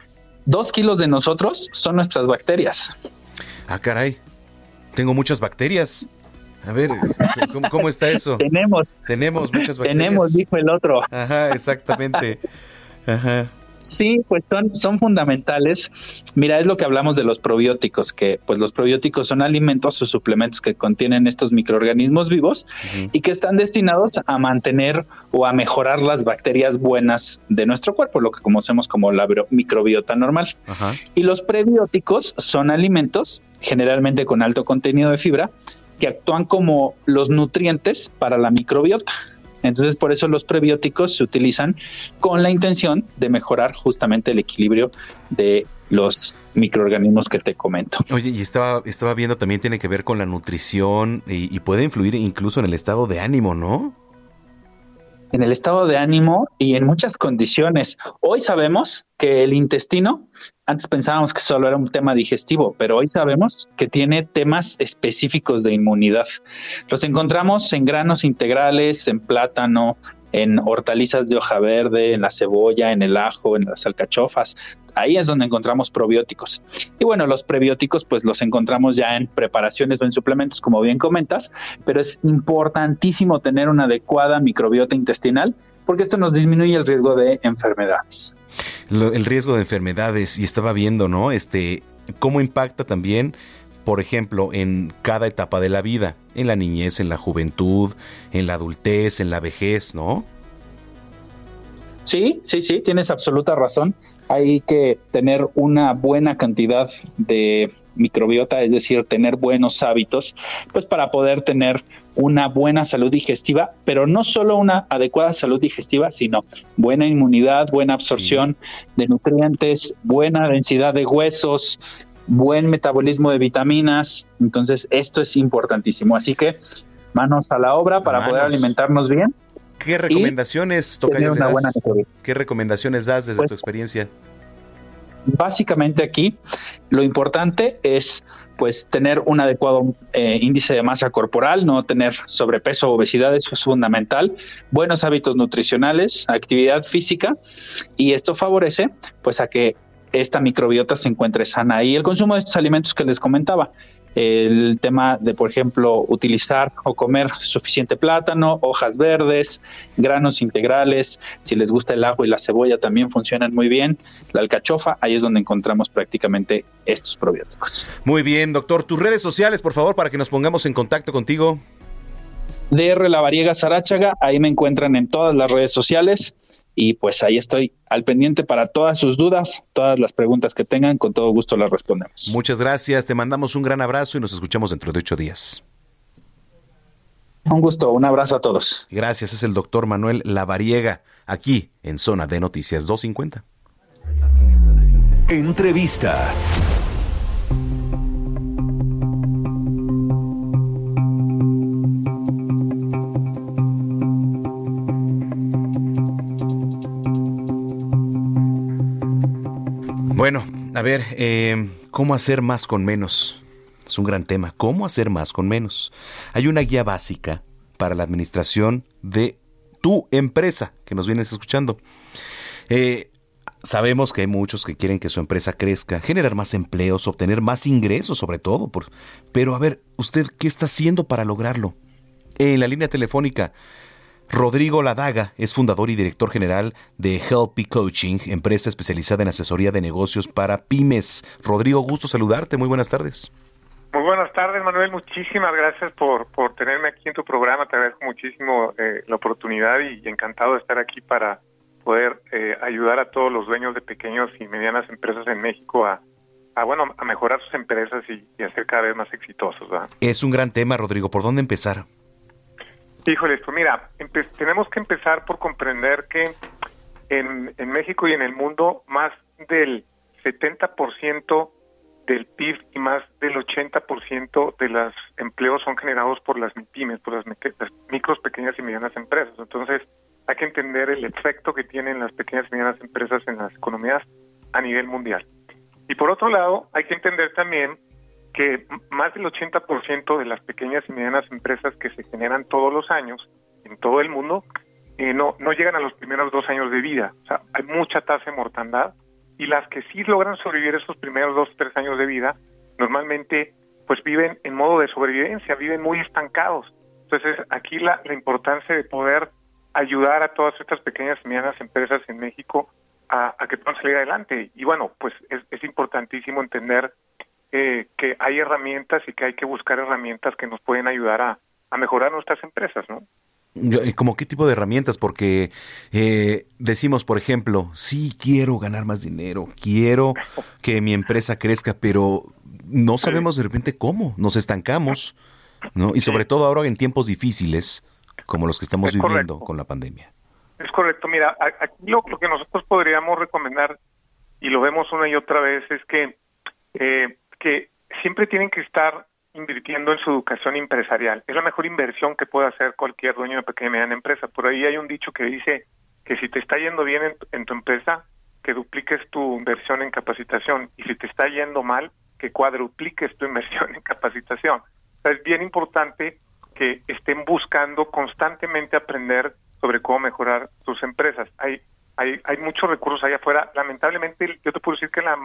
dos kilos de nosotros son nuestras bacterias.
Ah, caray. Tengo muchas bacterias. A ver, ¿cómo, está eso?
tenemos.
Tenemos muchas bacterias.
Tenemos, dijo el otro.
Ajá, exactamente. Ajá.
Sí, pues son, son fundamentales. Mira, es lo que hablamos de los probióticos, que pues los probióticos son alimentos o suplementos que contienen estos microorganismos vivos y que están destinados a mantener o a mejorar las bacterias buenas de nuestro cuerpo, lo que conocemos como la microbiota normal. Y los prebióticos son alimentos generalmente con alto contenido de fibra que actúan como los nutrientes para la microbiota. Entonces, por eso los prebióticos se utilizan con la intención de mejorar justamente el equilibrio de los microorganismos que te comento.
Oye, y estaba, estaba viendo también tiene que ver con la nutrición y, y puede influir incluso en el estado de ánimo, ¿no?
En el estado de ánimo y en muchas condiciones. Hoy sabemos que el intestino, antes pensábamos que solo era un tema digestivo, pero hoy sabemos que tiene temas específicos de inmunidad. Los encontramos en granos integrales, en plátano, en hortalizas de hoja verde, en la cebolla, en el ajo, en las alcachofas. Ahí es donde encontramos probióticos. Y bueno, los prebióticos pues los encontramos ya en preparaciones o en suplementos, como bien comentas, pero es importantísimo tener una adecuada microbiota intestinal porque esto nos disminuye el riesgo de enfermedades.
el riesgo de enfermedades, y estaba viendo, ¿no? Este, cómo impacta también por ejemplo, en cada etapa de la vida, en la niñez, en la juventud, en la adultez, en la vejez, ¿no?
Sí, sí, sí, tienes absoluta razón. Hay que tener una buena cantidad de microbiota, es decir, tener buenos hábitos, pues para poder tener una buena salud digestiva, pero no solo una adecuada salud digestiva, sino buena inmunidad, buena absorción de nutrientes, buena densidad de huesos, buen metabolismo de vitaminas. Entonces, esto es importantísimo. Así que manos a la obra para poder alimentarnos bien.
¿Qué recomendaciones,
tocayo,
una
buena
¿Qué recomendaciones das desde pues tu experiencia?
Básicamente aquí lo importante es pues tener un adecuado eh, índice de masa corporal, no tener sobrepeso o obesidad, eso es fundamental, buenos hábitos nutricionales, actividad física y esto favorece pues a que esta microbiota se encuentre sana y el consumo de estos alimentos que les comentaba, el tema de, por ejemplo, utilizar o comer suficiente plátano, hojas verdes, granos integrales, si les gusta el ajo y la cebolla también funcionan muy bien, la alcachofa, ahí es donde encontramos prácticamente estos probióticos.
Muy bien, doctor, tus redes sociales, por favor, para que nos pongamos en contacto contigo.
DR La Variega Sarachaga, ahí me encuentran en todas las redes sociales y pues ahí estoy al pendiente para todas sus dudas, todas las preguntas que tengan, con todo gusto las respondemos.
Muchas gracias, te mandamos un gran abrazo y nos escuchamos dentro de ocho días.
Un gusto, un abrazo a todos.
Gracias, es el doctor Manuel Lavariega, aquí en Zona de Noticias 250.
Entrevista.
Bueno, a ver, eh, ¿cómo hacer más con menos? Es un gran tema. ¿Cómo hacer más con menos? Hay una guía básica para la administración de tu empresa que nos vienes escuchando. Eh, sabemos que hay muchos que quieren que su empresa crezca, generar más empleos, obtener más ingresos sobre todo. Por, pero a ver, ¿usted qué está haciendo para lograrlo? En la línea telefónica Rodrigo Ladaga es fundador y director general de Helpy Coaching, empresa especializada en asesoría de negocios para pymes. Rodrigo, gusto saludarte. Muy buenas tardes.
Muy buenas tardes, Manuel. Muchísimas gracias por, por tenerme aquí en tu programa. Te agradezco muchísimo eh, la oportunidad y, encantado de estar aquí para poder eh, ayudar a todos los dueños de pequeños y medianas empresas en México a, a bueno, a mejorar sus empresas y, y a ser cada vez más exitosos.
Es un gran tema, Rodrigo. ¿Por dónde empezar?
Híjoles, pues mira, tenemos que empezar por comprender que en, México y en el mundo más del 70% del PIB y más del 80% de los empleos son generados por las pymes, por las, micros, pequeñas y medianas empresas. Entonces, hay que entender el efecto que tienen las pequeñas y medianas empresas en las economías a nivel mundial. Y por otro lado, hay que entender también que más del 80% de las pequeñas y medianas empresas que se generan todos los años en todo el mundo eh, no, no llegan a los primeros dos años de vida. O sea, hay mucha tasa de mortandad y las que sí logran sobrevivir esos primeros dos o tres años de vida, normalmente pues viven en modo de sobrevivencia, viven muy estancados. Entonces, aquí la, la importancia de poder ayudar a todas estas pequeñas y medianas empresas en México a, que puedan salir adelante. Y bueno, pues es, es importantísimo entender eh, que hay herramientas y que hay que buscar herramientas que nos pueden ayudar a, mejorar nuestras empresas, ¿no?
¿Como qué tipo de herramientas? Porque eh, decimos, por ejemplo, sí quiero ganar más dinero, quiero que mi empresa crezca, pero no sabemos de repente cómo, nos estancamos, ¿no? Y sobre todo ahora en tiempos difíciles como los que estamos viviendo con la pandemia.
Es correcto, mira, aquí lo, que nosotros podríamos recomendar, y lo vemos una y otra vez, es que eh, que siempre tienen que estar invirtiendo en su educación empresarial. Es la mejor inversión que puede hacer cualquier dueño de pequeña y mediana empresa. Por ahí hay un dicho que dice que si te está yendo bien en, tu empresa, que dupliques tu inversión en capacitación y si te está yendo mal, que cuadrupliques tu inversión en capacitación. es bien importante que estén buscando constantemente aprender sobre cómo mejorar sus empresas. Hay hay, hay muchos recursos allá afuera. Lamentablemente, yo te puedo decir que la,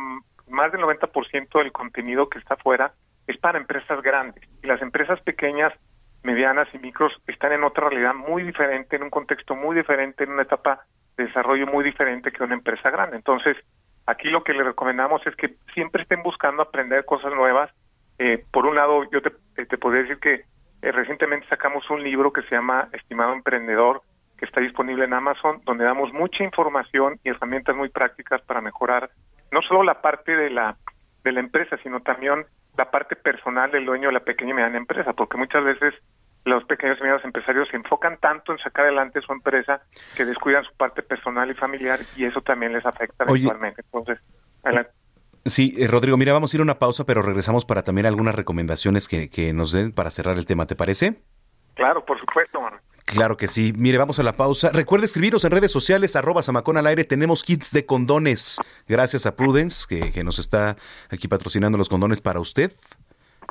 más del 90% del contenido que está afuera es para empresas grandes. Y las empresas pequeñas, medianas y micros están en otra realidad muy diferente, en un contexto muy diferente, en una etapa de desarrollo muy diferente que una empresa grande. Entonces, aquí lo que le recomendamos es que siempre estén buscando aprender cosas nuevas. Eh, por un lado, yo te, te podría decir que eh, recientemente sacamos un libro que se llama Estimado Emprendedor, que está disponible en Amazon, donde damos mucha información y herramientas muy prácticas para mejorar no solo la parte de la de la empresa, sino también la parte personal del dueño de la pequeña y mediana empresa, porque muchas veces los pequeños y medianos empresarios se enfocan tanto en sacar adelante su empresa que descuidan su parte personal y familiar y eso también les afecta eventualmente. Entonces, adelante.
Sí, eh, Rodrigo, mira, vamos a ir a una pausa, pero regresamos para también algunas recomendaciones que, que nos den para cerrar el tema, ¿te parece?
Claro, por supuesto, Manuel.
Claro que sí. Mire, vamos a la pausa. Recuerde escribiros en redes sociales, arroba Samacón al aire. Tenemos kits de condones. Gracias a Prudence, que, que nos está aquí patrocinando los condones para usted.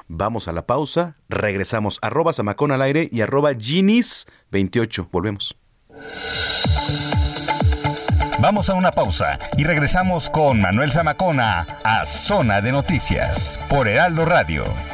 Vamos a la pausa. Regresamos. Arroba Samacón al aire y arroba Ginis28. Volvemos.
Vamos a una pausa y regresamos con Manuel Zamacona a Zona de Noticias por Heraldo Radio.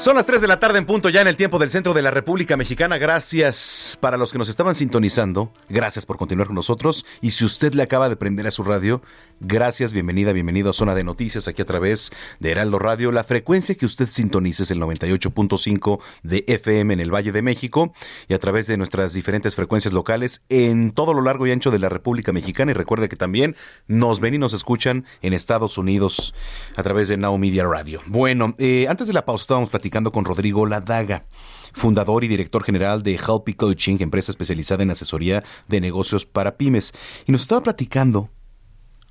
Son las 3 de la tarde en punto ya en el tiempo del centro de la República Mexicana. Gracias para los que nos estaban sintonizando. Gracias por continuar con nosotros. Y si usted le acaba de prender a su radio, gracias, bienvenida, bienvenido a Zona de Noticias aquí a través de Heraldo Radio. La frecuencia que usted sintonice es el 98.5 de FM en el Valle de México y a través de nuestras diferentes frecuencias locales en todo lo largo y ancho de la República Mexicana. Y recuerde que también nos ven y nos escuchan en Estados Unidos a través de Now Media Radio. Bueno, eh, antes de la pausa estábamos platicando con Rodrigo Ladaga fundador y director general de Helpy Coaching, empresa especializada en asesoría de negocios para pymes. Y nos estaba platicando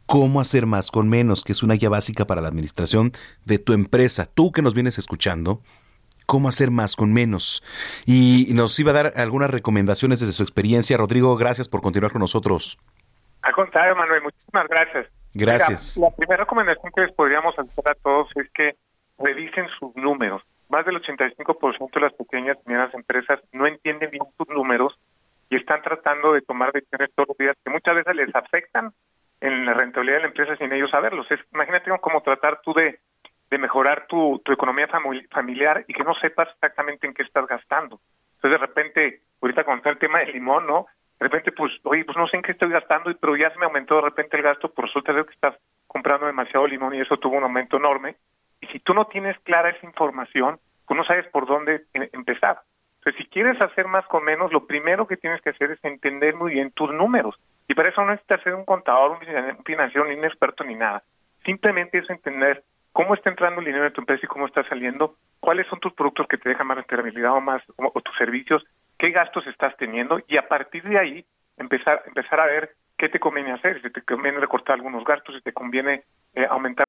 cómo hacer más con menos, que es una guía básica para la administración de tu empresa. Tú que nos vienes escuchando, cómo hacer más con menos. Y nos iba a dar algunas recomendaciones desde su experiencia. Rodrigo, gracias por continuar con nosotros.
Al contrario, Manuel, muchísimas gracias.
Gracias.
Mira, la primera recomendación que les podríamos hacer a todos es que revisen sus números más del 85% de las pequeñas y medianas empresas no entienden bien sus números y están tratando de tomar decisiones todos los días que muchas veces les afectan en la rentabilidad de la empresa sin ellos saberlos. Es, imagínate cómo tratar tú de, de mejorar tu, economía familiar y que no sepas exactamente en qué estás gastando. Entonces de repente, ahorita con el tema del limón, ¿no? De repente, pues, oye, pues no sé en qué estoy gastando, pero ya se me aumentó de repente el gasto, por resulta que estás comprando demasiado limón y eso tuvo un aumento enorme y si tú no tienes clara esa información, tú no sabes por dónde empezar. Entonces, si quieres hacer más con menos, lo primero que tienes que hacer es entender muy bien tus números. Y para eso no necesitas ser un contador, un financiero, ni un experto, ni nada. Simplemente es entender cómo está entrando el dinero de tu empresa y cómo está saliendo, cuáles son tus productos que te dejan más rentabilidad o más, o, tus servicios, qué gastos estás teniendo, y a partir de ahí empezar, empezar a ver qué te conviene hacer, si te conviene recortar algunos gastos, si te conviene eh, aumentar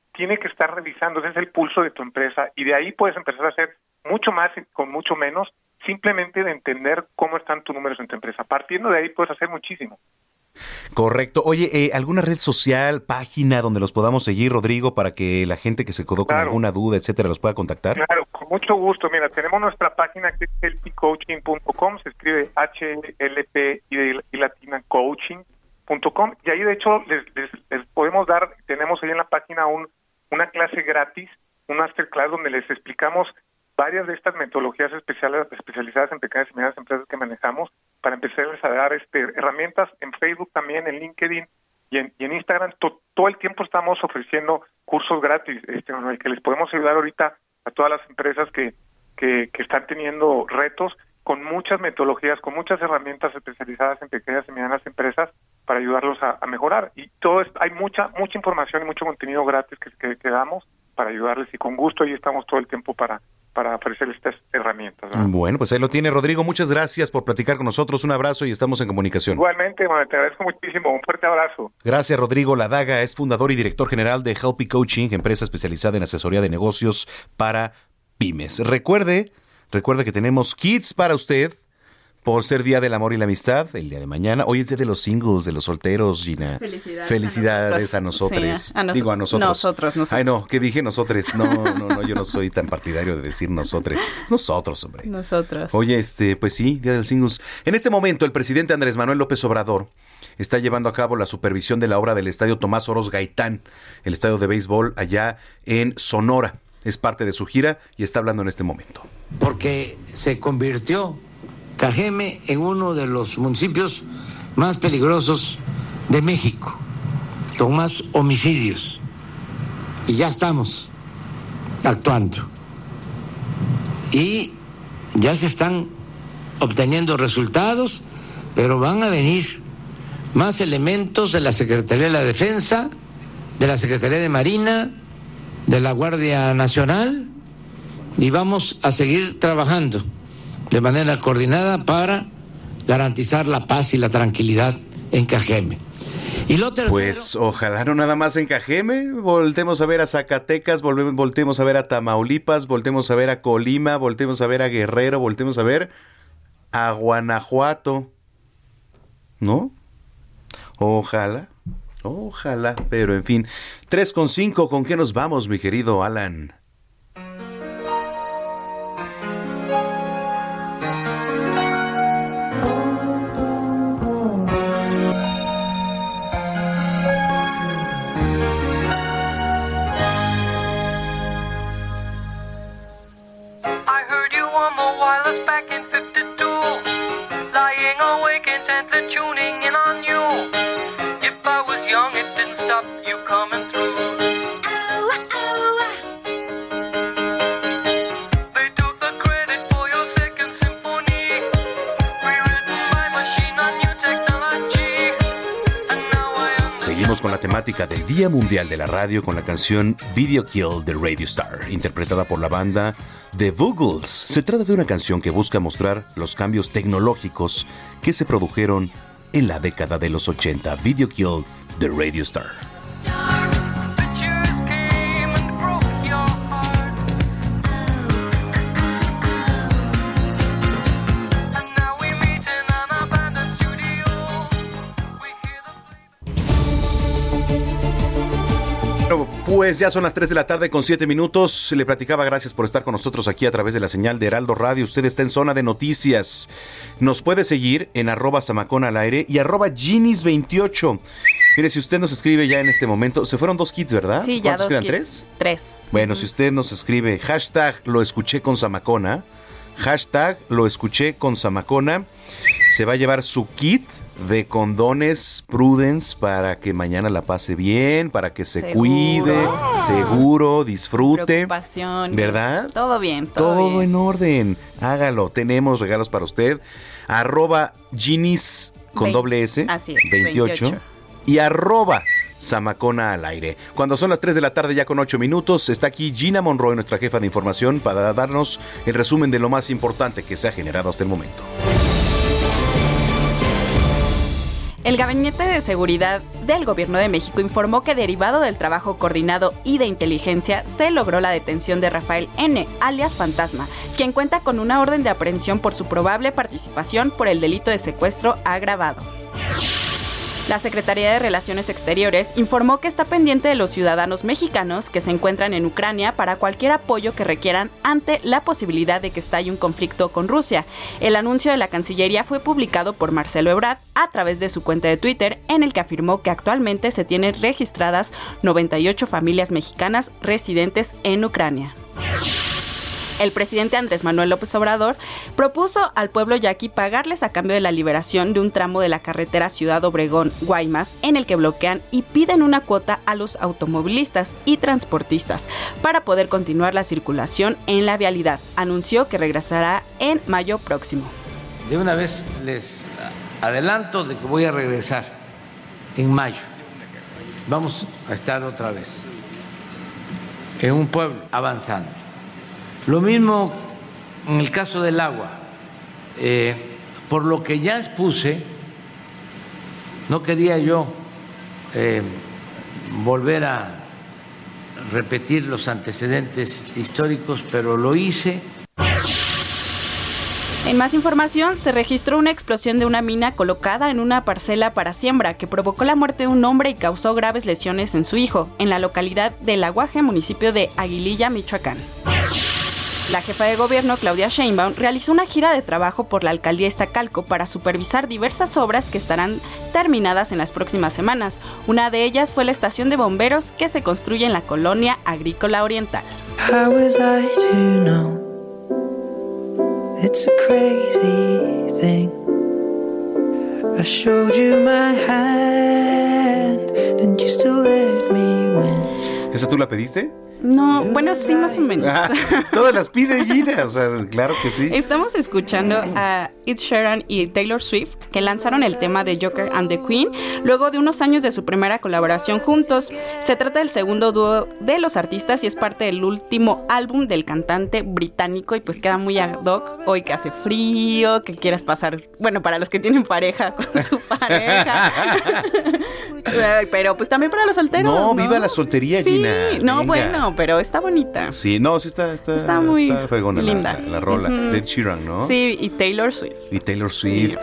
tiene que estar revisando, ese es el pulso de tu empresa y de ahí puedes empezar a hacer mucho más con mucho menos, simplemente de entender cómo están tus números en tu empresa. Partiendo de ahí puedes hacer muchísimo.
Correcto. Oye, eh, ¿alguna red social, página donde los podamos seguir, Rodrigo, para que la gente que se quedó con alguna duda, etcétera, los pueda contactar?
Claro, con mucho gusto. Mira, tenemos nuestra página que es healthycoaching.com, se escribe H-L-P y, de, y latina coaching.com y ahí de hecho les, les, les podemos dar, tenemos ahí en la página un una clase gratis, un masterclass donde les explicamos varias de estas metodologías especiales, especializadas en pequeñas y medianas empresas que manejamos para empezarles a dar este, herramientas en Facebook también, en LinkedIn y en, y en Instagram. todo el tiempo estamos ofreciendo cursos gratis, este Manuel, que les podemos ayudar ahorita a todas las empresas que, que, que están teniendo retos con muchas metodologías, con muchas herramientas especializadas en pequeñas y medianas empresas para ayudarlos a, a mejorar. Y todo esto, hay mucha mucha información y mucho contenido gratis que, que, que, damos para ayudarles y con gusto ahí estamos todo el tiempo para para ofrecerles estas herramientas. ¿verdad?
Bueno, pues ahí lo tiene Rodrigo. Muchas gracias por platicar con nosotros. Un abrazo y estamos en comunicación.
Igualmente, bueno, te agradezco muchísimo. Un fuerte abrazo.
Gracias, Rodrigo Ladaga. Es fundador y director general de Helpy Coaching, empresa especializada en asesoría de negocios para pymes. Recuerde Recuerda que tenemos kits para usted por ser Día del Amor y la Amistad, el día de mañana. Hoy es Día de los Singles, de los solteros, Gina.
Felicidades.
Felicidades a nosotros.
Sí, a nos-
Digo a nosotros.
nosotros, nosotros.
Ay, no, ¿qué dije nosotros? No, no, no, yo no soy tan partidario de decir nosotros. Nosotros, hombre.
Nosotros.
Oye, este, pues sí, Día del Singles. En este momento, el presidente Andrés Manuel López Obrador está llevando a cabo la supervisión de la obra del estadio Tomás Oros Gaitán, el estadio de béisbol allá en Sonora. Es parte de su gira y está hablando en este momento.
porque se convirtió Cajeme en uno de los municipios más peligrosos de México, con más homicidios. Y ya estamos actuando. Y ya se están obteniendo resultados, pero van a venir más elementos de la Secretaría de la Defensa, de la Secretaría de Marina, de la Guardia Nacional, y vamos a seguir trabajando de manera coordinada para garantizar la paz y la tranquilidad en Cajeme. Y lo tercero,
Pues ojalá no nada más en Cajeme, voltemos a ver a Zacatecas, volvemos, voltemos a ver a Tamaulipas, voltemos a ver a Colima, voltemos a ver a Guerrero, voltemos a ver a Guanajuato. ¿No? Ojalá, ojalá, pero en fin. 3.5, ¿con qué nos vamos, mi querido Alan?
Back in 52. Lying awake intently tuning
temática del Día Mundial de la Radio con la canción Video Kill de Radio Star, interpretada por la banda The Boogles. Se trata de una canción que busca mostrar los cambios tecnológicos que se produjeron en la década de los 80. Video Kill de Radio Star. Ya son las 3 de la tarde con 7 minutos. Le platicaba gracias por estar con nosotros aquí a través de la señal de Heraldo Radio. Usted está en zona de noticias. Nos puede seguir en arroba samacón al aire y arroba Ginis28. Mire, si usted nos escribe ya en este momento, se fueron dos kits, ¿verdad?
Sí, ya
¿Cuántos
dos
quedan?
kits.
¿Tres?
Tres.
Bueno, si usted nos escribe hashtag lo escuché con Samacona, hashtag lo escuché con Samacona, se va a llevar su kit de condones Prudence para que mañana la pase bien, para que se
Seguro.
cuide, seguro, disfrute. ¿Verdad?
Todo bien, todo,
Todo
bien.
en orden. Hágalo. Tenemos regalos para usted. Arroba Ginis con doble S.
así es,
28.
28.
Y arroba Samacona al aire. Cuando son las 3 de la tarde ya con 8 minutos, está aquí Gina Monroy, nuestra jefa de información, para darnos el resumen de lo más importante que se ha generado hasta el momento.
El Gabinete de Seguridad del Gobierno de México informó que derivado del trabajo coordinado y de inteligencia se logró la detención de Rafael N., alias Fantasma, quien cuenta con una orden de aprehensión por su probable participación por el delito de secuestro agravado. La Secretaría de Relaciones Exteriores informó que está pendiente de los ciudadanos mexicanos que se encuentran en Ucrania para cualquier apoyo que requieran ante la posibilidad de que estalle un conflicto con Rusia. El anuncio de la Cancillería fue publicado por Marcelo Ebrard a través de su cuenta de Twitter, en el que afirmó que actualmente se tienen registradas 98 familias mexicanas residentes en Ucrania. El presidente Andrés Manuel López Obrador propuso al pueblo yaqui pagarles a cambio de la liberación de un tramo de la carretera Ciudad Obregón-Guaymas en el que bloquean y piden una cuota a los automovilistas y transportistas para poder continuar la circulación en la vialidad. Anunció que regresará en mayo próximo.
de una vez les adelanto de que voy a regresar en mayo. Vamos a estar otra vez en un pueblo avanzando. Lo mismo en el caso del agua. Eh, por lo que ya expuse, no quería yo eh, volver a repetir los antecedentes históricos, pero lo hice.
En más información, se registró una explosión de una mina colocada en una parcela para siembra que provocó la muerte de un hombre y causó graves lesiones en su hijo, en la localidad de Laguaje, municipio de Aguililla, Michoacán. La jefa de gobierno, Claudia Sheinbaum, realizó una gira de trabajo por la alcaldía Iztacalco para supervisar diversas obras que estarán terminadas en las próximas semanas. Una de ellas fue la estación de bomberos que se construye en la colonia agrícola oriental.
¿Esa tú la pediste?
No, bueno, sí, más o menos.
Ah, todas las pide Gina, o sea, claro que sí.
Estamos escuchando a Ed Sheeran y Taylor Swift, que lanzaron el tema de Joker and the Queen luego de unos años de su primera colaboración juntos. Se trata del segundo dúo de los artistas y es parte del último álbum del cantante británico y pues queda muy ad hoc hoy que hace frío, que quieras pasar, bueno, para los que tienen pareja con su pareja. Pero pues también para los solteros.
No, viva la soltería,
sí,
Gina.
No,
venga.
bueno, pero está bonita.
Sí, no, sí está, está,
Está muy
fregona
linda.
La, rola de Ed Sheeran, ¿no?
Sí, y Taylor Swift.
Y Taylor Swift.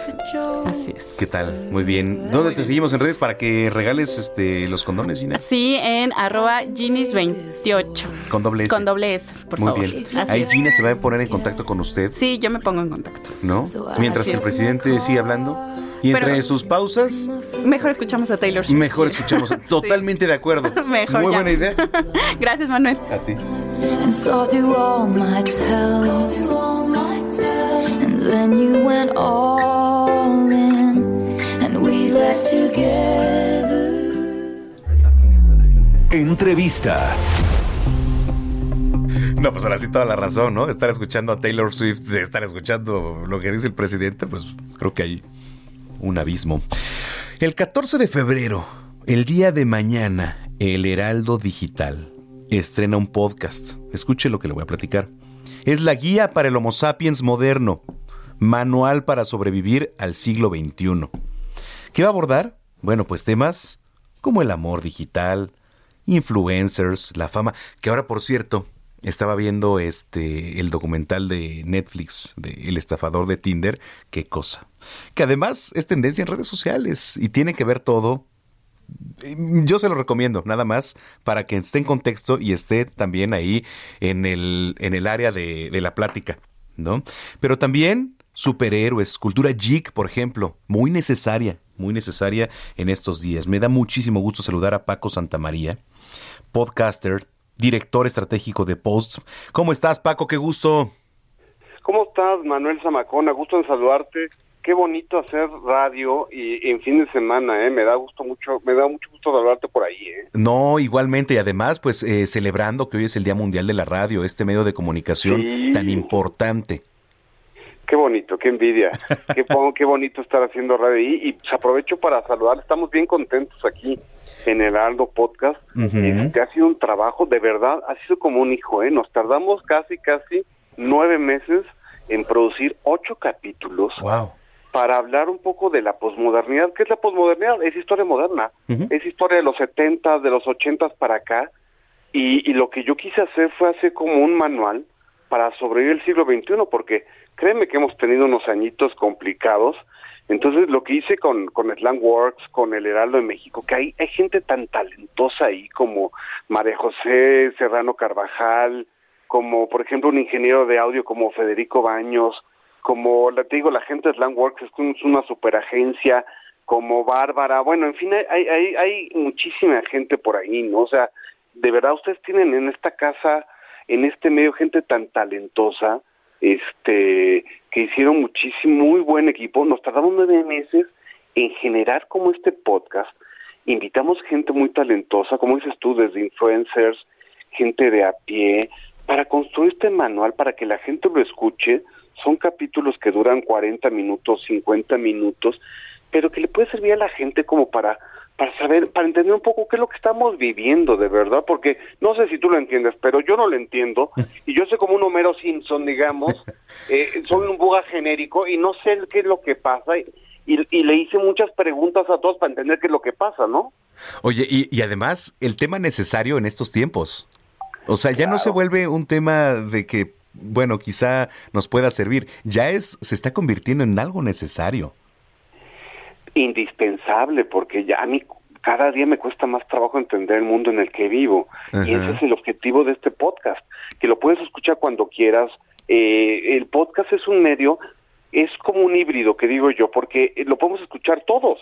Así es.
¿Qué tal? Muy bien. ¿Dónde te seguimos en redes para que regales este los condones, Gina?
Sí, en arroba Ginis28.
Con doble S.
Con doble S, por
Muy
favor.
bien.
Así
Ahí
es.
Gina se va a poner en contacto con usted,
Sí, yo me pongo en contacto.
¿no? Mientras
Así
que el
es.
presidente sigue hablando. Y
Pero-
entre sus pausas,
Mejor escuchamos a Taylor Swift.
mejor escuchamos. Totalmente de acuerdo.
Mejor
Muy
ya.
buena idea.
Gracias, Manuel.
A ti.
Then you went all in. And we left together.
Entrevista.
No, pues ahora sí toda la razón, ¿no? De estar escuchando a Taylor Swift, de estar escuchando lo que dice el presidente, pues creo que hay un abismo. El 14 de febrero, el día de mañana, el Heraldo Digital estrena un podcast. Escuche lo que le voy a platicar. Es la guía para el Homo sapiens moderno, manual para sobrevivir al siglo XXI. ¿Qué va a abordar? Bueno, pues temas como el amor digital, influencers, la fama, que ahora por cierto, estaba viendo este el documental de Netflix de El estafador de Tinder, qué cosa. Que además es tendencia en redes sociales y tiene que ver todo yo se lo recomiendo, nada más, para que esté en contexto y esté también ahí en el, en el área de, de la plática, ¿no? Pero también superhéroes, cultura geek, por ejemplo, muy necesaria, muy necesaria en estos días. Me da muchísimo gusto saludar a Paco Santamaría, podcaster, director estratégico de Posts. ¿Cómo estás, Paco? Qué gusto.
¿Cómo estás, Manuel Zamacona? Gusto en saludarte. Qué bonito hacer radio y en fin de semana, ¿eh? Me da gusto mucho, me da mucho gusto saludarte por ahí, ¿eh?
No, igualmente, y además, pues eh, celebrando que hoy es el Día Mundial de la Radio, este medio de comunicación
Sí.
tan importante.
Qué bonito, qué envidia. qué, bo- qué bonito estar haciendo radio. Y pues, aprovecho para saludar. Estamos bien contentos aquí en el Aldo Podcast. Este ha sido un trabajo, de verdad, ha sido como un hijo, ¿eh? Nos tardamos casi, casi nueve meses en producir ocho capítulos.
Wow.
para hablar un poco de la posmodernidad. ¿Qué es la posmodernidad? Es historia moderna, es historia de los 70, de los 80 para acá, y, y lo que yo quise hacer fue hacer como un manual para sobrevivir el siglo XXI, porque créeme que hemos tenido unos añitos complicados, entonces lo que hice con, con Slangworks, con el Heraldo de México, que hay, hay gente tan talentosa ahí como María José Serrano Carvajal, como por ejemplo un ingeniero de audio como Federico Baños, como te digo, la gente de un- es una superagencia, como Bárbara, bueno, en fin, hay, hay, hay muchísima gente por ahí, ¿no? O sea, de verdad ustedes tienen en esta casa, en este medio, gente tan talentosa, este, que hicieron muchísimo, muy buen equipo. Nos tardamos nueve meses en generar como este podcast. Invitamos gente muy talentosa, como dices tú, desde influencers, gente de a pie, para construir este manual, para que la gente lo escuche. Son capítulos que duran 40 minutos, 50 minutos, pero que le puede servir a la gente como para para saber, para entender un poco qué es lo que estamos viviendo de verdad, porque no sé si tú lo entiendes, pero yo no lo entiendo, y yo soy como un Homero Simpson, digamos, eh, soy un buga genérico y no sé qué es lo que pasa, y, y, y le hice muchas preguntas a todos para entender qué es lo que pasa, ¿no?
Oye, y, y además, el tema necesario en estos tiempos. O sea, ya no se vuelve un tema de que bueno, quizá nos pueda servir. Ya es, se está convirtiendo en algo necesario.
Indispensable, porque ya a mí cada día me cuesta más trabajo entender el mundo en el que vivo. Y ese es el objetivo de este podcast, que lo puedes escuchar cuando quieras. Eh, el podcast es un medio, es como un híbrido, que digo yo, porque lo podemos escuchar todos,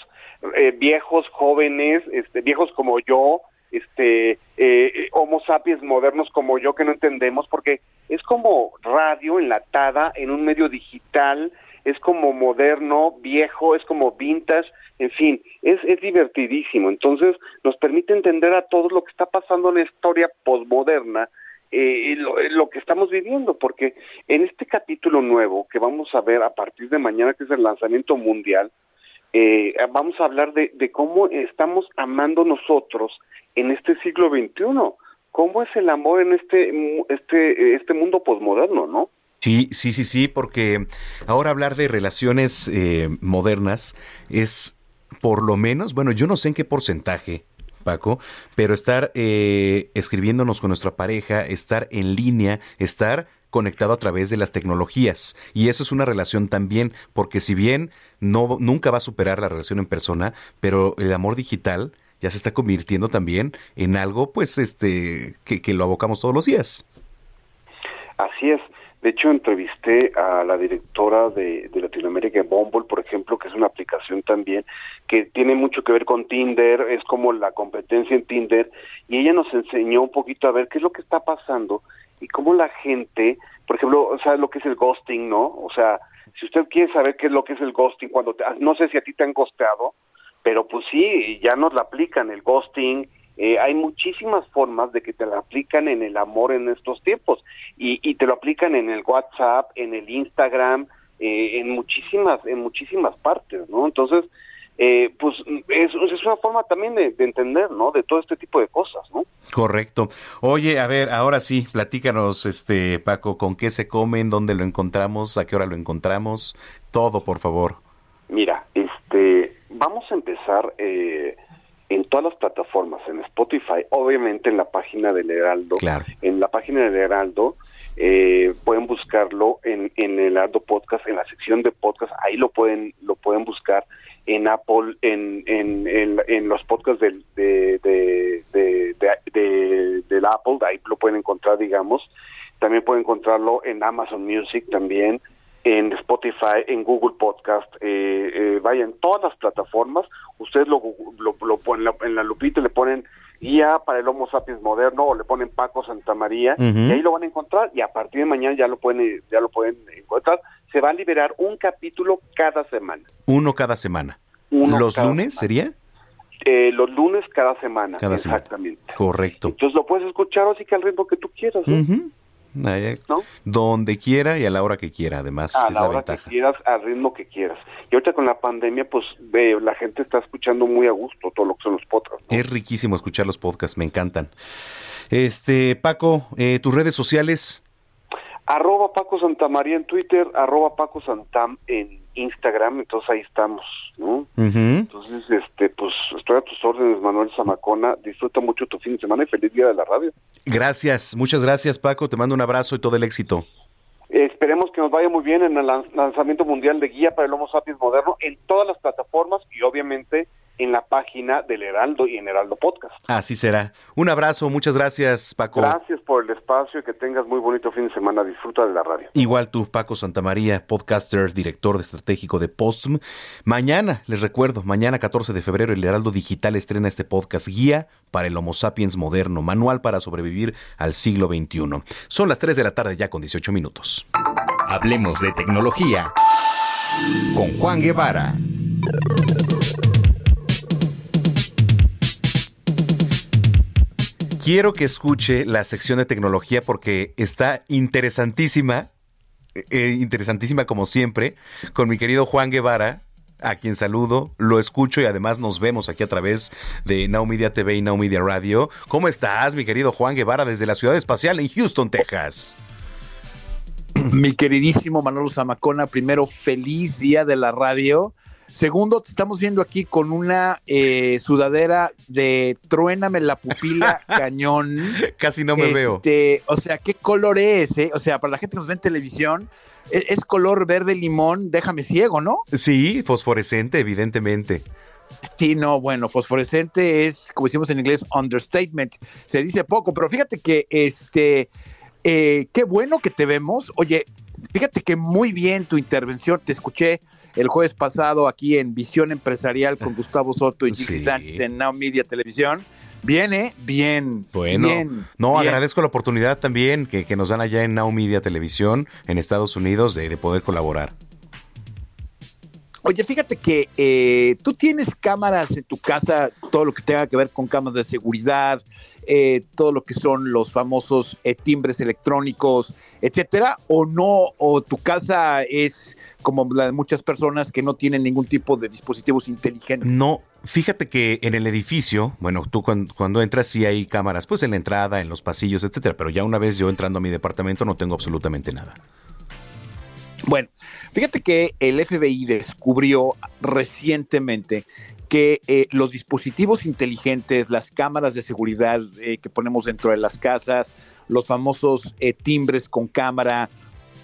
eh, viejos, jóvenes, este, viejos como yo, este eh, homo sapiens modernos como yo que no entendemos porque es como radio enlatada en un medio digital es como moderno viejo es como vintage en fin es es divertidísimo entonces nos permite entender a todos lo que está pasando en la historia posmoderna eh, lo, lo, que estamos viviendo, porque en este capítulo nuevo que vamos a ver a partir de mañana, que es el lanzamiento mundial, eh, vamos a hablar de, de, cómo estamos amando nosotros en este siglo XXI. ¿Cómo es el amor en este, este, este mundo posmoderno, no?
Sí, sí, sí, sí, porque ahora hablar de relaciones eh, modernas es por lo menos, bueno, yo no sé en qué porcentaje, Paco, pero estar eh, escribiéndonos con nuestra pareja, estar en línea, estar conectado a través de las tecnologías. Y eso es una relación también, porque si bien no, nunca va a superar la relación en persona, pero el amor digital ya se está convirtiendo también en algo, pues, este, que, que lo abocamos todos los días.
Así es. De hecho, entrevisté a la directora de, Latinoamérica, Bumble, por ejemplo, que es una aplicación también que tiene mucho que ver con Tinder, es como la competencia en Tinder, y ella nos enseñó un poquito a ver qué es lo que está pasando y cómo la gente, por ejemplo, sabe lo que es el ghosting, ¿no? O sea, si usted quiere saber qué es lo que es el ghosting, cuando te, no sé si a ti te han ghosteado, pero pues sí, ya nos la aplican el ghosting, eh, hay muchísimas formas de que te la aplican en el amor en estos tiempos y, y te lo aplican en el WhatsApp, en el Instagram, eh, en muchísimas, en muchísimas partes, ¿no? Entonces, eh, pues es, es, una forma también de, de, entender, ¿no? De todo este tipo de cosas, ¿no?
Correcto. Oye, a ver, ahora sí, platícanos, este Paco, ¿con qué se comen? ¿Dónde lo encontramos? ¿A qué hora lo encontramos? Todo, por favor.
Mira, este, vamos a empezar eh, en todas las plataformas, en Spotify, obviamente en la página del Heraldo.
Claro.
En la página del Heraldo eh, pueden buscarlo en, en el Heraldo Podcast, en la sección de podcast, ahí lo pueden, lo pueden buscar en Apple, en, en, en, en los podcasts del, de, de, de, de, del Apple, ahí lo pueden encontrar, digamos. También pueden encontrarlo en Amazon Music también, en Spotify, en Google Podcast, eh, eh, vaya, en todas las plataformas. Ustedes lo, lo, lo ponen en la lupita le ponen guía para el Homo sapiens moderno o le ponen Paco Santa María
Uh -huh.
y ahí lo van a encontrar y a partir de mañana ya lo pueden ya lo pueden encontrar. Se va a liberar un capítulo cada semana.
Uno cada semana.
Uno
¿Los
cada
lunes sería?
Eh, los lunes cada semana,
Cada semana.
exactamente.
Correcto.
Entonces lo puedes escuchar así que al ritmo que tú quieras.
Ujú. Donde quiera y a la hora que quiera, además,
a
es
la
la
hora
ventaja.
que quieras, al ritmo que quieras. Y ahorita con la pandemia, pues ve, la gente está escuchando muy a gusto todo lo que son los podcasts.
Es riquísimo escuchar los podcasts, me encantan. Este, Paco, eh, tus redes sociales.
Arroba Paco Santamaría en Twitter, arroba Paco Santam en Instagram, entonces ahí estamos, ¿no? Entonces, este, pues estoy a tus órdenes, Manuel Zamacona. Disfruta mucho tu fin de semana y feliz día de la radio.
Gracias, muchas gracias, Paco. Te mando un abrazo y todo el éxito.
Esperemos que nos vaya muy bien en el lan- lanzamiento mundial de Guía para el Homo Sapiens Moderno en todas las plataformas y obviamente en la página del Heraldo y en Heraldo Podcast.
Así será. Un abrazo, muchas gracias, Paco.
Gracias por el espacio y que tengas muy bonito fin de semana. Disfruta de la radio.
Igual tú, Paco Santamaría, podcaster, director de estratégico de Postm. Mañana, les recuerdo, mañana 14 de febrero, el Heraldo Digital estrena este podcast Guía para el Homo Sapiens Moderno, manual para sobrevivir al siglo XXI. Son las 3 de la tarde ya con 18 minutos.
Hablemos de tecnología con Juan Guevara.
Quiero que escuche la sección de tecnología porque está interesantísima, eh, interesantísima como siempre, con mi querido Juan Guevara, a quien saludo, lo escucho y además nos vemos aquí a través de Now TV y Now Media Radio. ¿Cómo estás, mi querido Juan Guevara, desde la ciudad espacial en Houston, Texas?
Mi queridísimo Manolo Zamacona, primero feliz día de la radio. Segundo, te estamos viendo aquí con una eh, sudadera de truéname la pupila cañón.
Casi no me veo.
Este, o sea, ¿qué color es? eh? O sea, para la gente que nos ve en televisión, e- es, color verde limón, déjame ciego, ¿no?
Sí, fosforescente, evidentemente.
Sí, no, bueno, fosforescente es, como decimos en inglés, understatement. Se dice poco, pero fíjate que este, eh, qué bueno que te vemos. Oye, fíjate que muy bien tu intervención. Te escuché el jueves pasado aquí en Visión Empresarial con Gustavo Soto y Gixi
Sí.
Sánchez en Now Media Televisión. Viene, bien.
Bueno,
bien,
no,
bien.
agradezco la oportunidad también que, que nos dan allá en Now Media Televisión en Estados Unidos de, de poder colaborar.
Oye, fíjate que eh, tú tienes cámaras en tu casa, todo lo que tenga que ver con cámaras de seguridad, eh, todo lo que son los famosos eh, timbres electrónicos, etcétera, o no, o tu casa es como la de muchas personas que no tienen ningún tipo de dispositivos inteligentes.
No, fíjate que en el edificio, bueno, tú cuando, cuando entras sí hay cámaras, pues en la entrada, en los pasillos, etcétera, pero ya una vez yo entrando a mi departamento no tengo absolutamente nada.
Bueno, fíjate que el FBI descubrió recientemente que eh, los dispositivos inteligentes, las cámaras de seguridad eh, que ponemos dentro de las casas, los famosos eh, timbres con cámara,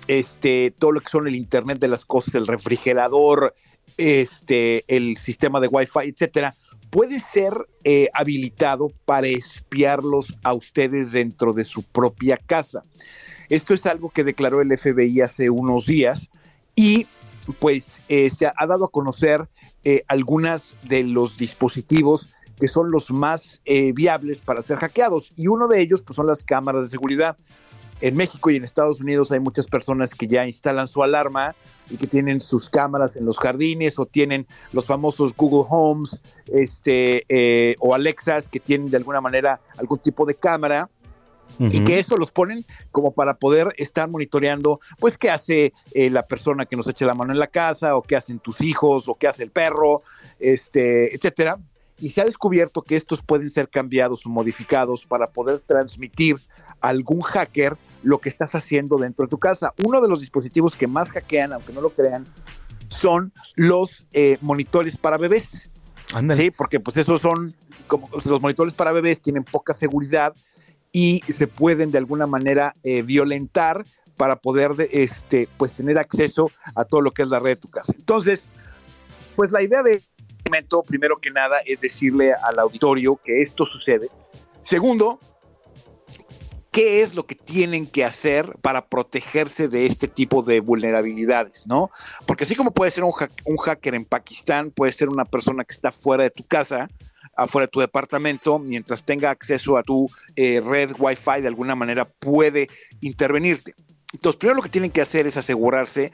este, todo lo que son el Internet de las cosas, el refrigerador, este, el sistema de Wi-Fi, etcétera, puede ser habilitado para espiarlos a ustedes dentro de su propia casa. Esto es algo que declaró el FBI hace unos días y pues eh, se ha, dado a conocer eh, algunas de los dispositivos que son los más eh, viables para ser hackeados y uno de ellos pues son las cámaras de seguridad. En México y en Estados Unidos hay muchas personas que ya instalan su alarma y que tienen sus cámaras en los jardines o tienen los famosos Google Homes este, eh, o Alexas que tienen de alguna manera algún tipo de cámara y que eso los ponen como para poder estar monitoreando, pues, qué hace eh, la persona que nos eche la mano en la casa, o qué hacen tus hijos, o qué hace el perro, este, etcétera. Y se ha descubierto que estos pueden ser cambiados o modificados para poder transmitir a algún hacker lo que estás haciendo dentro de tu casa. Uno de los dispositivos que más hackean, aunque no lo crean, son los eh, monitores para bebés. Sí, porque pues esos son como los monitores para bebés tienen poca seguridad y se pueden de alguna manera eh, violentar para poder de- este pues tener acceso a todo lo que es la red de tu casa. Entonces, pues la idea de momento, primero que nada, es decirle al auditorio que esto sucede. Segundo, qué es lo que tienen que hacer para protegerse de este tipo de vulnerabilidades, ¿no? Porque así como puede ser un, un hacker en Pakistán, puede ser una persona que está fuera de tu casa, afuera de tu departamento, mientras tenga acceso a tu eh, red Wi-Fi, de alguna manera puede intervenirte. Entonces, primero lo que tienen que hacer es asegurarse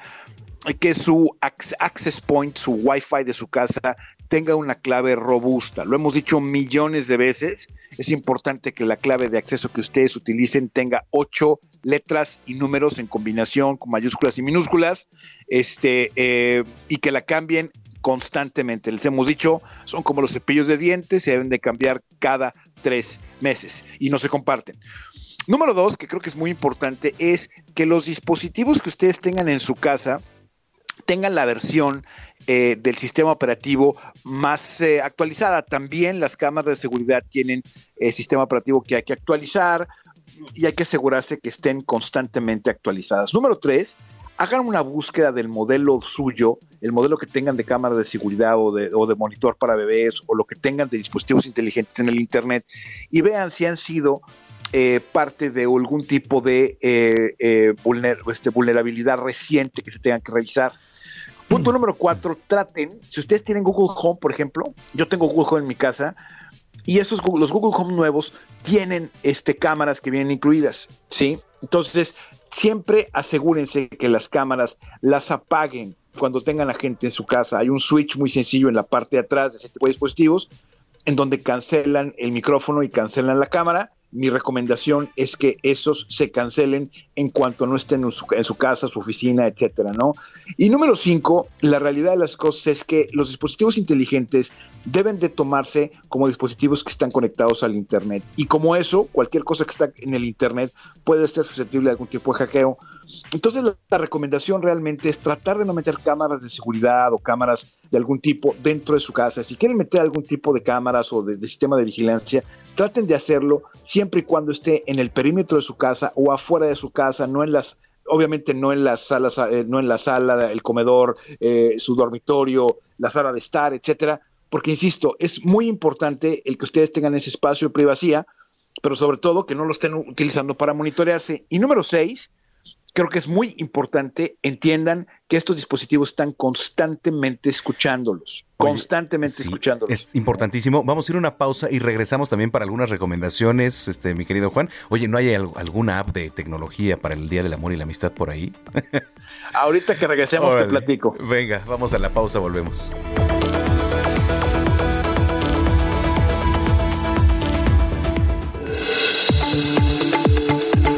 que su ac- access point, su Wi-Fi de su casa, tenga una clave robusta. Lo hemos dicho millones de veces. Es importante que la clave de acceso que ustedes utilicen tenga ocho letras y números en combinación con mayúsculas y minúsculas, este, eh, y que la cambien constantemente. Les hemos dicho, son como los cepillos de dientes, se deben de cambiar cada tres meses y no se comparten. Número dos, que creo que es muy importante, es que los dispositivos que ustedes tengan en su casa tengan la versión eh, del sistema operativo más eh, actualizada. También las cámaras de seguridad tienen eh, sistema operativo que hay que actualizar y hay que asegurarse que estén constantemente actualizadas. Número tres, hagan una búsqueda del modelo suyo, el modelo que tengan de cámara de seguridad o de, o de monitor para bebés o lo que tengan de dispositivos inteligentes en el Internet y vean si han sido eh, parte de algún tipo de eh, eh, este, vulnerabilidad reciente que se tengan que revisar. Punto número cuatro, traten, si ustedes tienen Google Home, por ejemplo, yo tengo Google Home en mi casa, y esos los Google Home nuevos tienen este cámaras que vienen incluidas, ¿sí? Entonces, siempre asegúrense que las cámaras las apaguen cuando tengan a gente en su casa. Hay un switch muy sencillo en la parte de atrás de ese tipo de dispositivos en donde cancelan el micrófono y cancelan la cámara. Mi recomendación es que esos se cancelen en cuanto no estén en su, casa, su oficina, etcétera, ¿no? Y número cinco, la realidad de las cosas es que los dispositivos inteligentes deben de tomarse como dispositivos que están conectados al Internet. Y como eso, cualquier cosa que está en el Internet puede ser susceptible de algún tipo de hackeo. Entonces la, recomendación realmente es tratar de no meter cámaras de seguridad o cámaras de algún tipo dentro de su casa. Si quieren meter algún tipo de cámaras o de, de sistema de vigilancia, traten de hacerlo siempre y cuando esté en el perímetro de su casa o afuera de su casa, no en las obviamente no en las salas, eh, no en la sala, el comedor, eh, su dormitorio, la sala de estar, etcétera, porque insisto, es muy importante el que ustedes tengan ese espacio de privacidad, pero sobre todo que no lo estén utilizando para monitorearse. Y número seis, creo que es muy importante entiendan que estos dispositivos están constantemente escuchándolos, Oye, constantemente
sí,
escuchándolos.
Es importantísimo. Vamos a ir a una pausa y regresamos también para algunas recomendaciones, este, mi querido Juan. Oye, ¿no hay al alguna app de tecnología para el Día del Amor y la Amistad por ahí?
Ahorita que regresemos
Órale.
te platico.
Venga, vamos a la pausa, volvemos.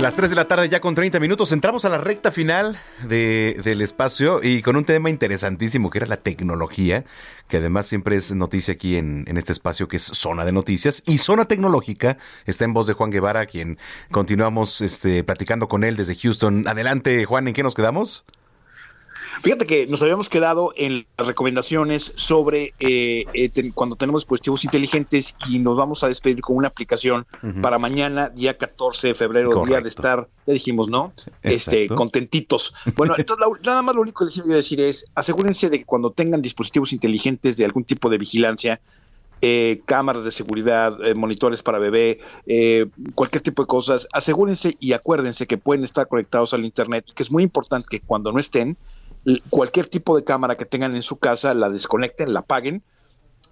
Las 3 de la tarde ya con 30 minutos. Entramos a la recta final de, del espacio y con un tema interesantísimo que era la tecnología, que además siempre es noticia aquí en, en este espacio que es Zona de Noticias. Y Zona Tecnológica está en voz de Juan Guevara, quien continuamos este, platicando con él desde Houston. Adelante, Juan, ¿en qué nos quedamos?
Fíjate que nos habíamos quedado en las recomendaciones sobre eh, eh, ten- cuando tenemos dispositivos inteligentes y nos vamos a despedir con una aplicación para mañana, día 14 de febrero, día de estar, ya dijimos, ¿no? Este, contentitos. Bueno, entonces la- nada más lo único que les iba a decir es, asegúrense de que cuando tengan dispositivos inteligentes de algún tipo de vigilancia, eh, cámaras de seguridad, eh, monitores para bebé, eh, cualquier tipo de cosas, asegúrense y acuérdense que pueden estar conectados al Internet y que es muy importante que cuando no estén, cualquier tipo de cámara que tengan en su casa la desconecten, la apaguen.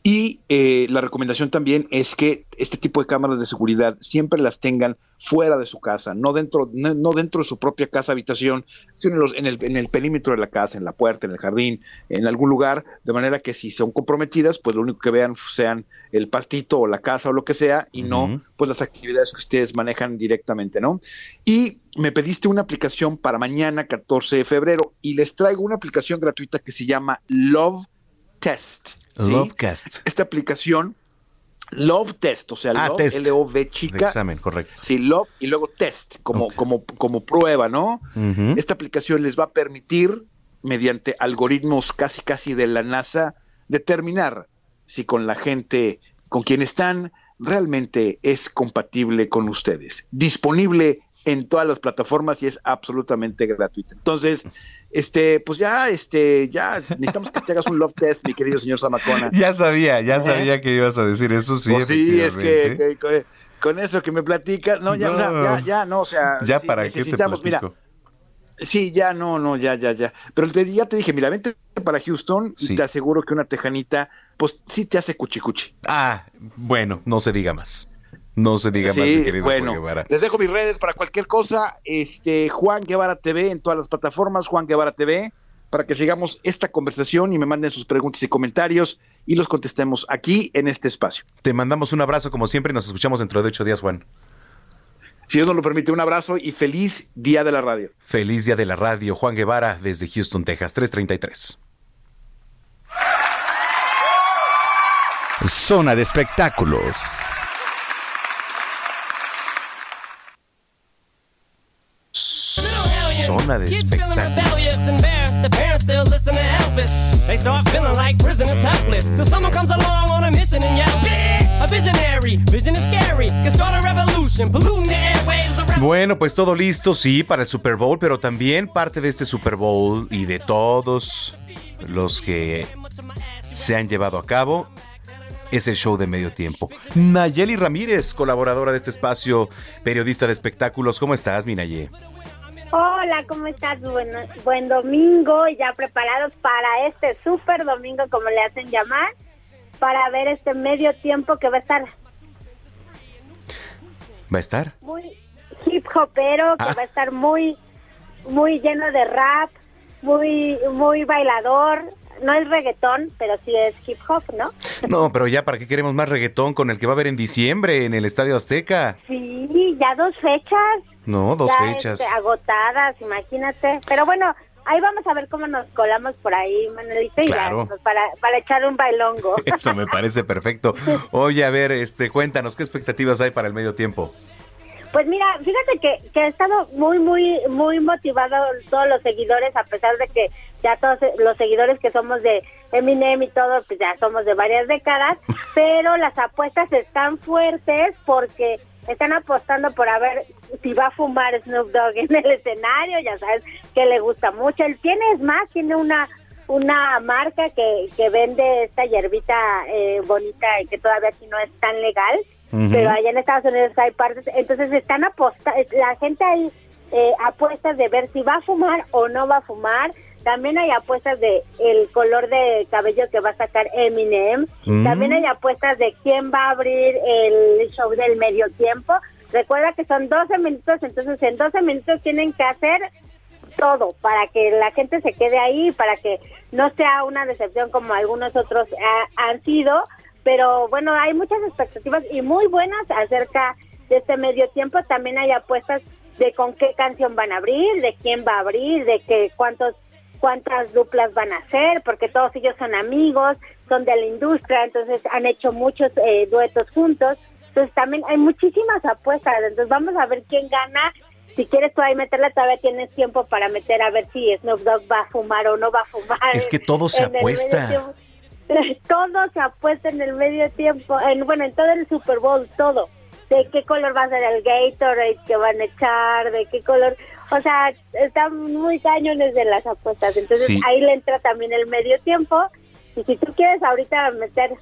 Y eh, la recomendación también es que este tipo de cámaras de seguridad siempre las tengan fuera de su casa, no dentro, no, no dentro de su propia casa, habitación, sino en, los- en el, en el perímetro de la casa, en la puerta, en el jardín, en algún lugar, de manera que si son comprometidas, pues lo único que vean sean el pastito o la casa o lo que sea, y no pues las actividades que ustedes manejan directamente, ¿no? Y me pediste una aplicación para mañana, 14 de febrero, y les traigo una aplicación gratuita que se llama Love Test. ¿sí?
Lovecast.
Esta aplicación, Love Test, o sea,
Ah,
Love,
test.
L-O-V
De
chica.
examen, correcto.
Sí, Love y luego Test, como, como, como prueba, ¿no? Esta aplicación les va a permitir, mediante algoritmos casi casi de la NASA, determinar si con la gente con quien están realmente es compatible con ustedes. Disponible en todas las plataformas y es absolutamente gratuita. Entonces, este, pues ya, este, ya necesitamos que te hagas un love test, mi querido señor Zamacona.
Ya sabía, ya
¿Eh?
sabía que ibas a decir eso, sí,
Pues sí, es que,
efectivamente.
que- que- con eso que me platicas, no, ya,
No.
sea, ya, ya, no, o sea,
Ya
sí,
para qué te
necesitamos, mira,
platico.
Sí, ya, no, no, ya, ya, ya. Pero te, ya te dije, mira, vente para Houston y te aseguro que una tejanita, pues sí te hace cuchicuchi.
Ah, bueno, no se diga más. No se diga más, mi
Sí,
querido Juan
bueno,
Guevara.
les dejo mis redes para cualquier cosa. Este, Juan Guevara TV en todas las plataformas, Juan Guevara TV, para que sigamos esta conversación y me manden sus preguntas y comentarios y los contestemos aquí en este espacio.
Te mandamos un abrazo como siempre y nos escuchamos dentro de ocho días, Juan.
Si Dios nos lo permite, un abrazo y feliz día de la radio.
Feliz día de la radio, Juan Guevara, desde Houston, Texas, 333.
Zona de espectáculos.
The airwaves. A
Bueno, pues todo listo, sí, para el Super Bowl, pero también parte de este Super Bowl y de todos los que se han llevado a cabo es el show de medio tiempo. Nayeli Ramírez, colaboradora de este espacio, periodista de espectáculos. ¿Cómo estás, mi Naye?
Hola, ¿cómo estás? Bueno, buen domingo, ya preparados para este super domingo, como le hacen llamar, para ver este medio tiempo que va a estar
¿Va a estar?
muy hip hopero, que
Ah.
va a estar muy, muy lleno de rap, muy, muy bailador. no es reggaetón, pero sí es hip hop, ¿no?
No, pero ya, ¿para qué queremos más reggaetón con el que va a haber en diciembre en el Estadio Azteca?
Sí, ya dos fechas.
No, dos
ya,
fechas.
este, agotadas, imagínate. Pero bueno, ahí vamos a ver cómo nos colamos por ahí, Manuelito, y ya,
Claro.
pues, para, para echar un bailongo.
Eso me parece perfecto. Oye, a ver, este, cuéntanos, ¿qué expectativas hay para el medio tiempo?
Pues mira, fíjate que, que ha estado muy, muy, muy motivado todos los seguidores, a pesar de que ya todos los seguidores que somos de Eminem y todo, pues ya somos de varias décadas, pero las apuestas están fuertes porque están apostando por a ver si va a fumar Snoop Dogg en el escenario, ya sabes que le gusta mucho. Él tiene, es más, tiene una una marca que, que vende esta hierbita eh, bonita y que todavía aquí no es tan legal, pero allá en Estados Unidos hay partes, entonces están apostando, la gente ahí eh, apuestas de ver si va a fumar o no va a fumar, también hay apuestas de el color de cabello que va a sacar Eminem,
Mm.
también hay apuestas de quién va a abrir el show del medio tiempo, recuerda que son 12 minutos, entonces en 12 minutos tienen que hacer todo para que la gente se quede ahí, para que no sea una decepción como algunos otros ha- han sido. Pero bueno, hay muchas expectativas y muy buenas acerca de este medio tiempo. También hay apuestas de con qué canción van a abrir, de quién va a abrir, de que cuántos cuántas duplas van a hacer, porque todos ellos son amigos, son de la industria, entonces han hecho muchos eh, duetos juntos. Entonces también hay muchísimas apuestas. Entonces vamos a ver quién gana. Si quieres tú ahí meterla, todavía tienes tiempo para meter a ver si Snoop Dogg va a fumar o no va a fumar.
Es que todo se apuesta.
Todo se apuesta en el medio tiempo, en, bueno, en todo el Super Bowl, todo. De qué color va a ser el Gatorade que van a echar, de qué color. O sea, están muy cañones de las apuestas. Entonces
Sí.
ahí le entra también el medio tiempo. Y si tú quieres ahorita meter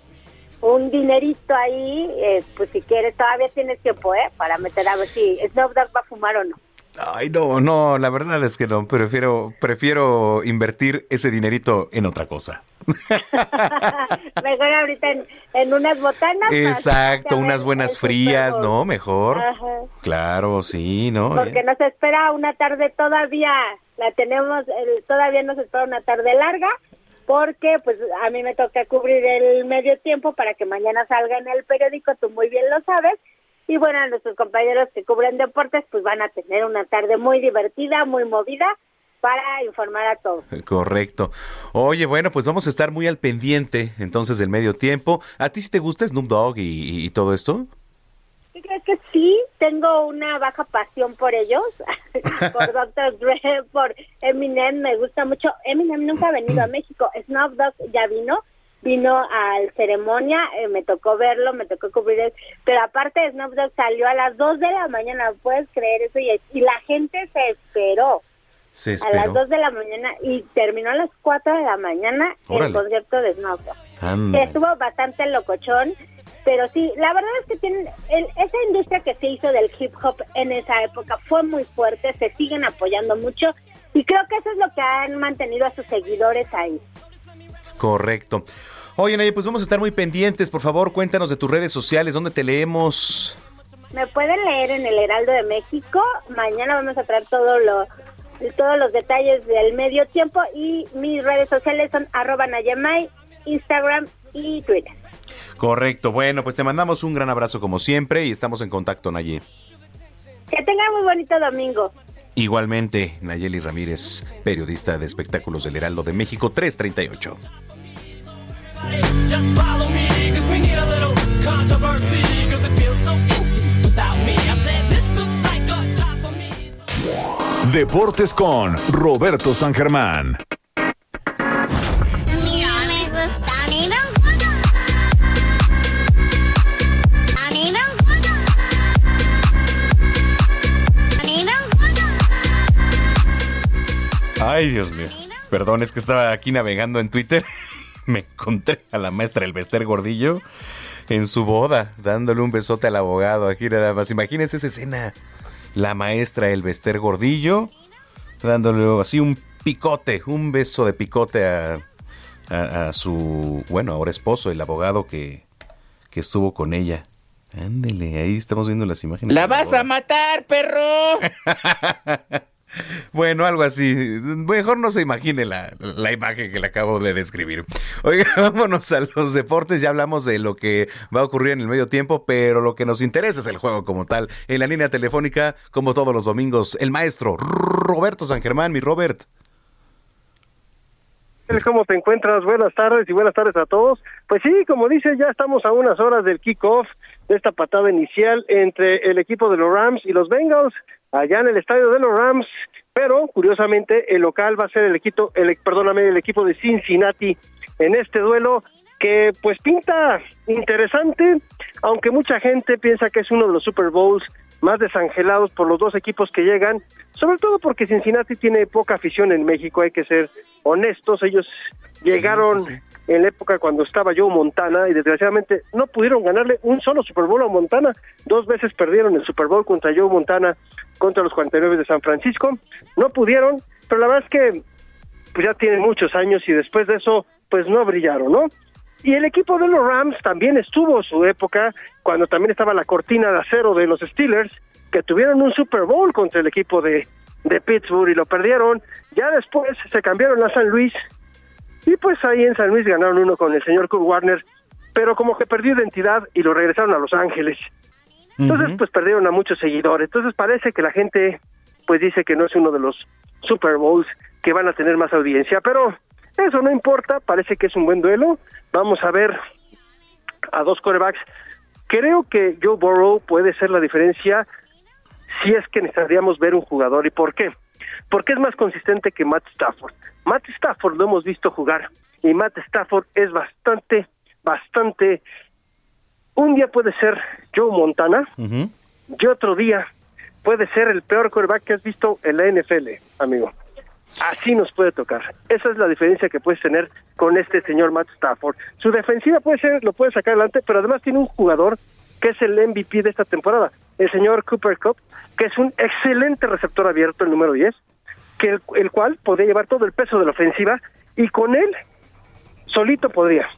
un dinerito ahí, eh, pues si quieres, todavía tienes tiempo, ¿eh? Para meter a ver si Snoop Dogg va a fumar o no.
Ay, no, no, la verdad es que no. Prefiero, prefiero invertir ese dinerito en otra cosa.
Mejor ahorita en, en unas botanas.
Exacto, unas buenas frías. ¿no? Mejor.
Ajá.
Claro, sí, ¿no?
Porque nos espera una tarde todavía, la tenemos, el- todavía nos espera una tarde larga, porque pues a mí me toca cubrir el medio tiempo para que mañana salga en el periódico, tú muy bien lo sabes, y bueno, nuestros compañeros que cubren deportes pues van a tener una tarde muy divertida, muy movida, para informar a todos.
Correcto. Oye, bueno, pues vamos a estar muy al pendiente entonces del medio tiempo. ¿A ti sí te gusta Snoop Dogg y, y todo esto?
Yo creo que sí, tengo una baja pasión por ellos, por Dr. Dre, por Eminem, me gusta mucho. Eminem nunca ha venido a México, Snoop Dogg ya vino, vino al ceremonia, eh, me tocó verlo, me tocó cubrir él, pero aparte Snoop Dogg salió a las 2 de la mañana, ¿puedes creer eso? Y, y la gente se esperó
Se
a las
esperó.
2 de la mañana y terminó a las 4 de la mañana
Órale.
el concierto de Snoop Dogg. Que estuvo bastante locochón, pero sí, la verdad es que tienen el- esa industria que se hizo del hip hop en esa época fue muy fuerte, se siguen apoyando mucho y creo que eso es lo que han mantenido a sus seguidores ahí.
Correcto. Oye, Naye, pues vamos a estar muy pendientes. Por favor, cuéntanos de tus redes sociales, dónde te leemos.
Me pueden leer en el Heraldo de México. Mañana vamos a traer todo lo, todos los detalles del medio tiempo y mis redes sociales son arroba Nayamay, Instagram y Twitter.
Correcto. Bueno, pues te mandamos un gran abrazo como siempre y estamos en contacto, Naye.
Que tengan muy bonito domingo.
Igualmente, Nayeli Ramírez, periodista de espectáculos del Heraldo de México 338.
Deportes con Roberto San Germán.
Ay, Dios mío. Perdón, es que estaba aquí navegando en Twitter. Me encontré a la maestra Elvester Gordillo en su boda, dándole un besote al abogado. Aquí nada más. Imagínense esa escena. La maestra Elvester Gordillo dándole así un picote, un beso de picote a, a- a su, bueno, ahora esposo, el abogado que, que estuvo con ella. Ándele, ahí estamos viendo las imágenes.
¡La vas a matar, perro!
Bueno, algo así. Mejor no se imagine la, la imagen que le acabo de describir. Oiga, vámonos a los deportes. Ya hablamos de lo que va a ocurrir en el medio tiempo, pero lo que nos interesa es el juego como tal. En la línea telefónica, como todos los domingos, el maestro Roberto San Germán, mi Robert.
¿Cómo te encuentras? Buenas tardes y buenas tardes a todos. Pues sí, como dice, ya estamos a unas horas del kickoff de esta patada inicial entre el equipo de los Rams y los Bengals allá en el estadio de los Rams, pero curiosamente el local va a ser el equipo, el, perdóname, el equipo de Cincinnati en este duelo que pues pinta interesante, aunque mucha gente piensa que es uno de los Super Bowls más desangelados por los dos equipos que llegan, sobre todo porque Cincinnati tiene poca afición en México, hay que ser honestos, ellos llegaron en la época cuando estaba Joe Montana y desgraciadamente no pudieron ganarle un solo Super Bowl a Montana, dos veces perdieron el Super Bowl contra Joe Montana contra los 49 de San Francisco, no pudieron, pero la verdad es que pues ya tienen muchos años y después de eso pues no brillaron, ¿no? Y el equipo de los Rams también estuvo su época cuando también estaba la cortina de acero de los Steelers, que tuvieron un Super Bowl contra el equipo de, de Pittsburgh y lo perdieron. Ya después se cambiaron a San Luis y pues ahí en San Luis ganaron uno con el señor Kurt Warner, pero como que perdió identidad y lo regresaron a Los Ángeles. Entonces pues perdieron a muchos seguidores. Entonces parece que la gente pues dice que no es uno de los Super Bowls que van a tener más audiencia, pero eso no importa, parece que es un buen duelo. Vamos a ver a dos corebacks. Creo que Joe Burrow puede ser la diferencia si es que necesitaríamos ver un jugador. ¿Y por qué? Porque es más consistente que Matt Stafford. Matt Stafford lo hemos visto jugar y Matt Stafford es bastante, bastante... Un día puede ser Joe Montana y otro día puede ser el peor coreback que has visto en la NFL, amigo. Así nos puede tocar. Esa es la diferencia que puedes tener con este señor Matt Stafford. Su defensiva puede ser, lo puede sacar adelante, pero además tiene un jugador que es el MVP de esta temporada, el señor Cooper Cup, que es un excelente receptor abierto, el número 10, que el, el cual podría llevar todo el peso de la ofensiva y con él solito podría,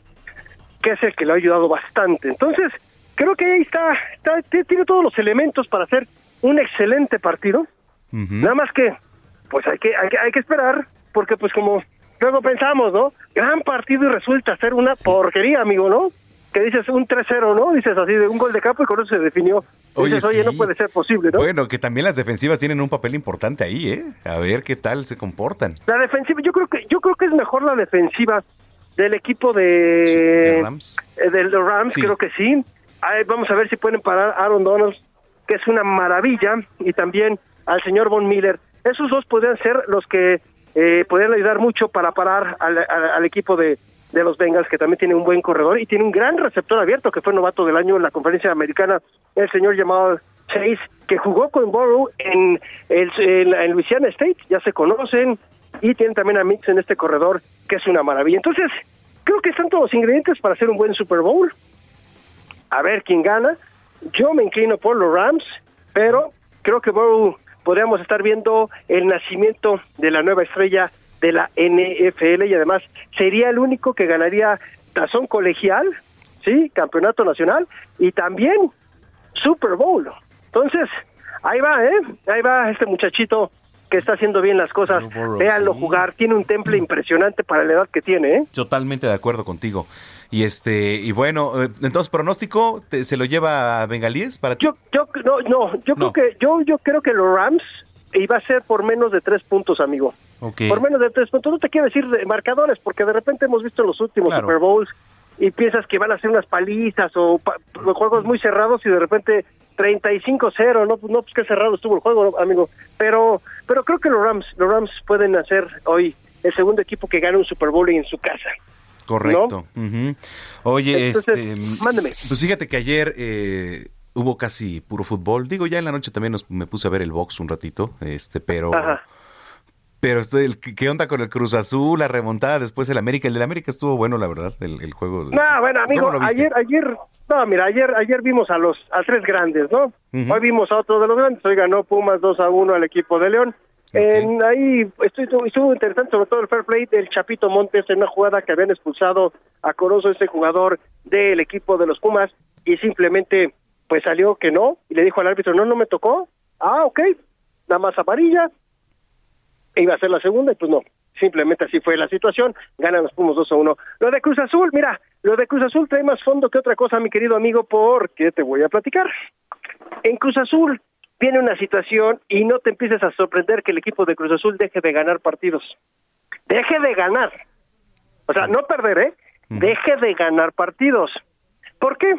que es el que le ha ayudado bastante. Entonces, creo que ahí está, está tiene todos los elementos para hacer un excelente partido. Nada más que pues hay que, hay que, hay que esperar, porque pues como luego pensamos, ¿no? Gran partido y resulta ser una porquería, amigo, ¿no? Que dices un 3-0, ¿no? Dices así de un gol de campo y con eso se definió.
Oye,
dices, oye,
sí.
no puede ser posible, ¿no?
Bueno, que también las defensivas tienen un papel importante ahí, ¿eh? A ver qué tal se comportan.
La defensiva, yo creo que yo creo que es mejor la defensiva del equipo de,
de Rams.
eh, de los Rams,
Sí.
creo que sí. Ahí vamos a ver si pueden parar a Aaron Donald, que es una maravilla, y también al señor Von Miller. Esos dos podrían ser los que eh, podrían ayudar mucho para parar al, equipo de, los Bengals, que también tiene un buen corredor y tiene un gran receptor abierto, que fue novato del año en la conferencia americana, el señor llamado Chase, que jugó con Burrow en, el, Louisiana State, ya se conocen, y tienen también a Mix en este corredor, que es una maravilla. Entonces, creo que están todos los ingredientes para hacer un buen Super Bowl. A ver quién gana. Yo me inclino por los Rams, pero creo que Burrow podríamos estar viendo el nacimiento de la nueva estrella de la NFL y además sería el único que ganaría tazón colegial, sí, campeonato nacional y también Super Bowl. Entonces, ahí va, ¿eh? Ahí va este muchachito que está haciendo bien las cosas.
Burrow,
Véanlo
sí.
jugar, tiene un temple impresionante para la edad que tiene, ¿eh?
Totalmente de acuerdo contigo. Y este, y bueno, eh, entonces pronóstico te- se lo lleva a Bengalíes para ti.
Yo, yo, no, no, yo
No.
creo que, yo, yo creo que los Rams iba a ser por menos de tres puntos, amigo. Por menos de tres puntos. No te quiero decir de marcadores, porque de repente hemos visto los últimos
Claro.
Super Bowls y piensas que van a ser unas palizas o pa- juegos muy cerrados y de repente 35-0, no, pues no, pues qué cerrado estuvo el juego, ¿no, amigo. Pero, pero creo que los Rams, los Rams pueden hacer hoy el segundo equipo que gane un Super Bowl en su casa.
Correcto. Ujú. Oye,
Entonces,
este,
mándeme.
Pues fíjate que ayer eh, hubo casi puro fútbol. Digo, ya en la noche también nos- me puse a ver el box un ratito, este, pero
Ajá.
Pero estoy, el- ¿qué onda con el Cruz Azul, la remontada después el América? El del América estuvo bueno, la verdad, el, el juego.
No, bueno, amigo, ayer, ayer, no, mira, ayer, ayer vimos a los, a tres grandes, ¿no? Hoy vimos a otro de los grandes, hoy ganó Pumas 2 a 1 al equipo de León. En, ahí estuvo, estuvo interesante, sobre todo el fair play del Chapito Montes en una jugada que habían expulsado a Corozo, ese jugador del equipo de los Pumas, y simplemente pues salió que no, y le dijo al árbitro, no, no me tocó. Ah, ok, nada más amarilla, iba a ser la segunda y pues no. Simplemente así fue la situación, ganan los Pumas 2 a 1. Lo de Cruz Azul, mira, lo de Cruz Azul trae más fondo que otra cosa, mi querido amigo, porque te voy a platicar. En Cruz Azul viene una situación y no te empieces a sorprender que el equipo de Cruz Azul deje de ganar partidos. Deje de ganar. O sea, no perder, ¿eh? Deje de ganar partidos. ¿Por qué?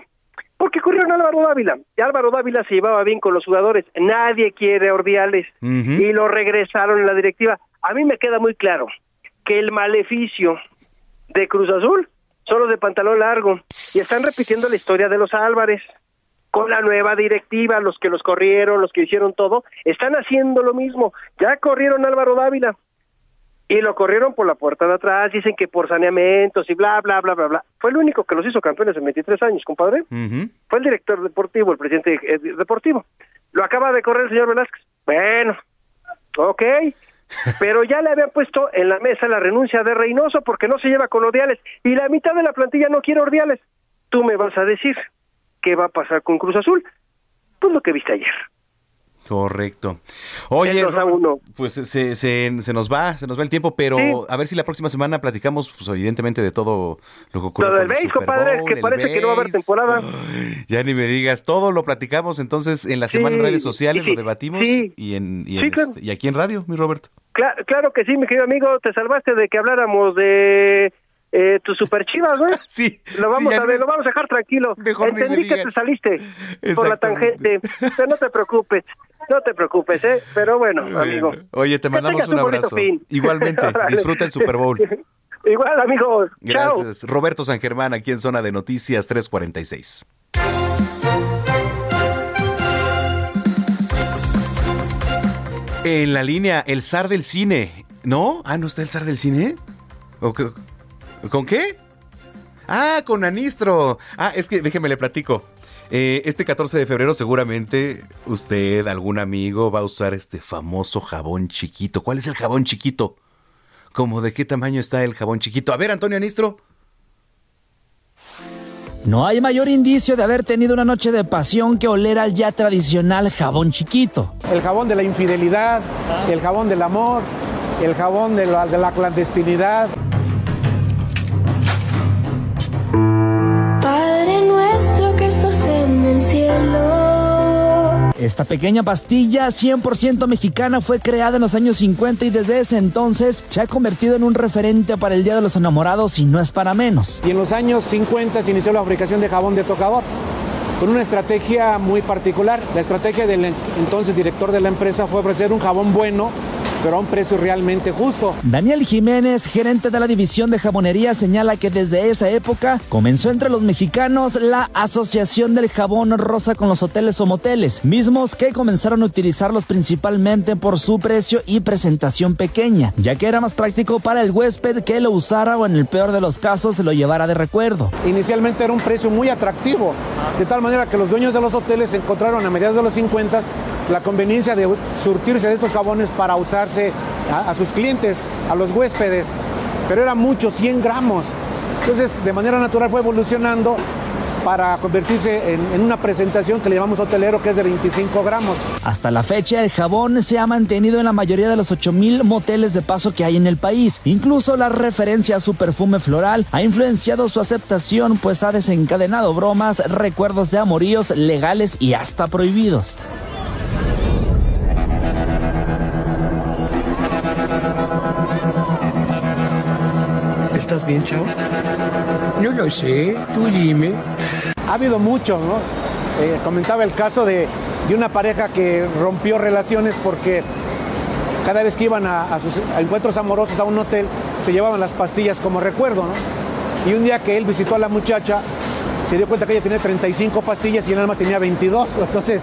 Porque corrieron a Álvaro Dávila. Y Álvaro Dávila se llevaba bien con los jugadores. Nadie quiere a Ordiales. Y lo regresaron en la directiva. A mí me queda muy claro que el maleficio de Cruz Azul son los de pantalón largo. Y están repitiendo la historia de los Álvarez. Con la nueva directiva, los que los corrieron, los que hicieron todo, están haciendo lo mismo. Ya corrieron a Álvaro Dávila y lo corrieron por la puerta de atrás, dicen que por saneamientos y bla, bla, bla, bla, bla. Fue el único que los hizo campeones en 23 años, compadre. Fue el director deportivo, el presidente eh, deportivo. Lo acaba de correr el señor Velázquez. Bueno, ok, pero ya le habían puesto en la mesa la renuncia de Reynoso porque no se lleva con Ordiales y la mitad de la plantilla no quiere Ordiales. Tú me vas a decir qué va a pasar con Cruz Azul. Pues lo que viste ayer.
Correcto. Oye, pues se, se, se nos va, se nos va el tiempo, pero
Sí.
a ver si la próxima semana platicamos, pues evidentemente de todo lo que ocurre.
Lo del béis, compadre, que parece que no va a haber temporada.
Ya ni me digas, todo lo platicamos entonces en la semana en redes sociales,
sí,
lo debatimos y, en, y,
Sí,
en
claro.
este- y aquí en radio, mi Roberto.
Cla- claro que sí, mi querido amigo, te salvaste de que habláramos de eh, tus super chivas, ¿no?
Sí.
Lo vamos
sí,
a ver,
no-
lo vamos a dejar tranquilo.
Mejor
Entendí que te saliste por la tangente, pero no te preocupes, no te preocupes, ¿eh? Pero bueno, amigo.
Oye, te mandamos un abrazo. Igualmente, disfruta el Super Bowl.
Igual, amigo. Chao.
Gracias. Roberto San Germán, aquí en Zona de Noticias 346. En la línea, el zar del cine. ¿No? Ah, ¿no está el zar del cine? ¿O qué? ¿Con qué? Ah, con Anistro. Ah, es que déjeme le platico. Eh, este 14 de febrero seguramente usted, algún amigo, va a usar este famoso jabón chiquito. ¿Cuál es el jabón chiquito? ¿Cómo de qué tamaño está el jabón chiquito? A ver, Antonio Anistro.
No hay mayor indicio de haber tenido una noche de pasión que oler al ya tradicional jabón chiquito.
El jabón de la infidelidad, el jabón del amor, el jabón de la, de la clandestinidad.
Esta pequeña pastilla 100% mexicana fue creada en los años 50 y desde ese entonces se ha convertido en un referente para el Día de los Enamorados y no es para menos.
Y en los años 50 se inició la fabricación de jabón de tocador, con una estrategia muy particular. La estrategia del entonces director de la empresa fue ofrecer un jabón bueno, pero a un precio realmente justo.
Daniel Jiménez, gerente de la división de jabonería, señala que desde esa época comenzó entre los mexicanos la asociación del jabón rosa con los hoteles o moteles, mismos que comenzaron a utilizarlos principalmente por su precio y presentación pequeña, ya que era más práctico para el huésped que lo usara o en el peor de los casos se lo llevara de recuerdo.
Inicialmente era un precio muy atractivo, de tal manera que los dueños de los hoteles encontraron a mediados de los 50 la conveniencia de surtirse de estos jabones para usarse a, sus clientes, a los huéspedes, pero era mucho, 100 gramos. Entonces, de manera natural fue evolucionando para convertirse en, en una presentación que le llamamos hotelero, que es de 25 gramos.
Hasta la fecha, el jabón se ha mantenido en la mayoría de los 8000 moteles de paso que hay en el país. Incluso la referencia a su perfume floral ha influenciado su aceptación, pues ha desencadenado bromas, recuerdos de amoríos legales y hasta prohibidos.
¿Estás bien, chavo? No lo sé, tú dime. Ha habido mucho, ¿no? Eh, comentaba el caso de, de una pareja que rompió relaciones porque cada vez que iban a, a sus a encuentros amorosos a un hotel se llevaban las pastillas como recuerdo, ¿no? Y un día que él visitó a la muchacha, se dio cuenta que ella tenía 35 pastillas y el alma tenía 22. Entonces,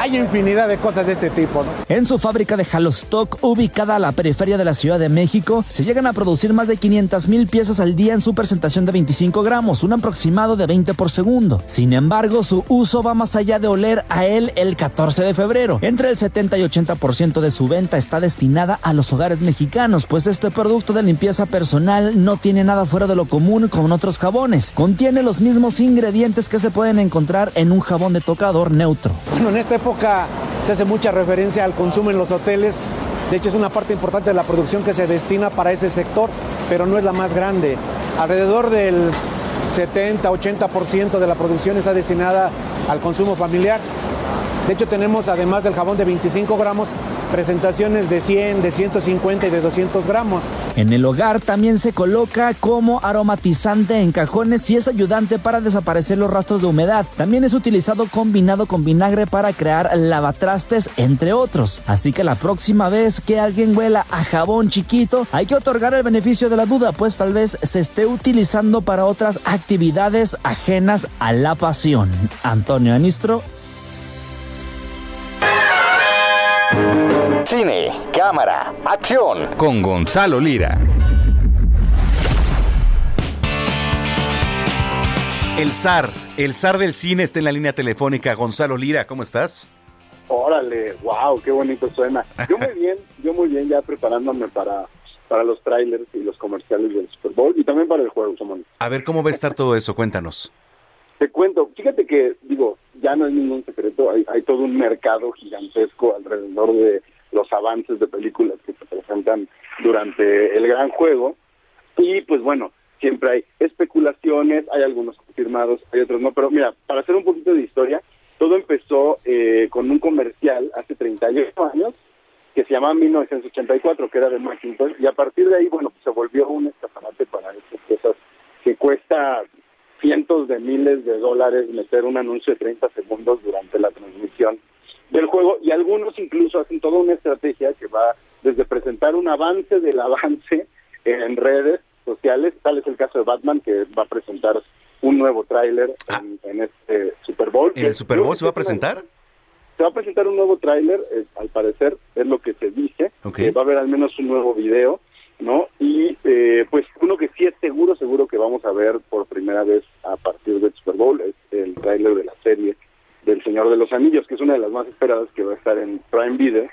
hay infinidad de cosas de este tipo, ¿no?
En su fábrica de Halostock, ubicada a la periferia de la Ciudad de México, se llegan a producir más de 500 mil piezas al día en su presentación de 25 gramos, un aproximado de 20 por segundo. Sin embargo, su uso va más allá de oler a él el 14 de febrero. Entre el 70 y 80% de su venta está destinada a los hogares mexicanos, pues este producto de limpieza personal no tiene nada fuera de lo común con otros jabones. Contiene los mismos ingredientes que se pueden encontrar en un jabón de tocador neutro.
Bueno, en esta época se hace mucha referencia al consumo en los hoteles De hecho, es una parte importante de la producción que se destina para ese sector, pero no es la más grande. Alrededor del 70-80% de la producción está destinada al consumo familiar. De hecho, tenemos además del jabón de 25 gramos, presentaciones de 100, de 150 y de 200 gramos.
En el hogar también se coloca como aromatizante en cajones y es ayudante para desaparecer los rastros de humedad. También es utilizado combinado con vinagre para crear lavatrastes, entre otros. Así que la próxima vez que alguien huela a jabón chiquito, hay que otorgar el beneficio de la duda, pues tal vez se esté utilizando para otras actividades ajenas a la pasión. Antonio Anistro,
Cine, cámara, acción. Con Gonzalo Lira.
El zar, el zar del cine está en la línea telefónica. Gonzalo Lira, ¿cómo estás?
Órale, wow, qué bonito suena. Yo muy bien, yo muy bien ya preparándome para, para los trailers y los comerciales del Super Bowl y también para el juego, Samuel.
A ver, ¿cómo va a estar todo eso? Cuéntanos.
Te cuento, fíjate que, digo, ya no es ningún secreto, hay, hay todo un mercado gigantesco alrededor de los avances de películas que se presentan durante el gran juego. Y pues bueno, siempre hay especulaciones, hay algunos confirmados, hay otros no, pero mira, para hacer un poquito de historia, todo empezó eh, con un comercial hace 38 años que se llamaba 1984, que era de Macintosh, y a partir de ahí, bueno, pues se volvió un escaparate para estas cosas que cuesta cientos de miles de dólares meter un anuncio de 30 segundos durante la transmisión del juego y algunos incluso hacen toda una estrategia que va desde presentar un avance del avance en redes sociales, tal es el caso de Batman que va a presentar un nuevo tráiler en, en este Super Bowl.
¿En el Super Bowl se va a presentar?
Se va a presentar un nuevo tráiler, eh, al parecer es lo que se dice,
Ok.
que va a haber al menos un nuevo video, ¿no? Y eh, pues uno que sí es seguro, seguro que vamos a ver por primera vez a partir del Super Bowl es el tráiler de la serie del Señor de los Anillos, que es una de las más esperadas que va a estar en Prime Video,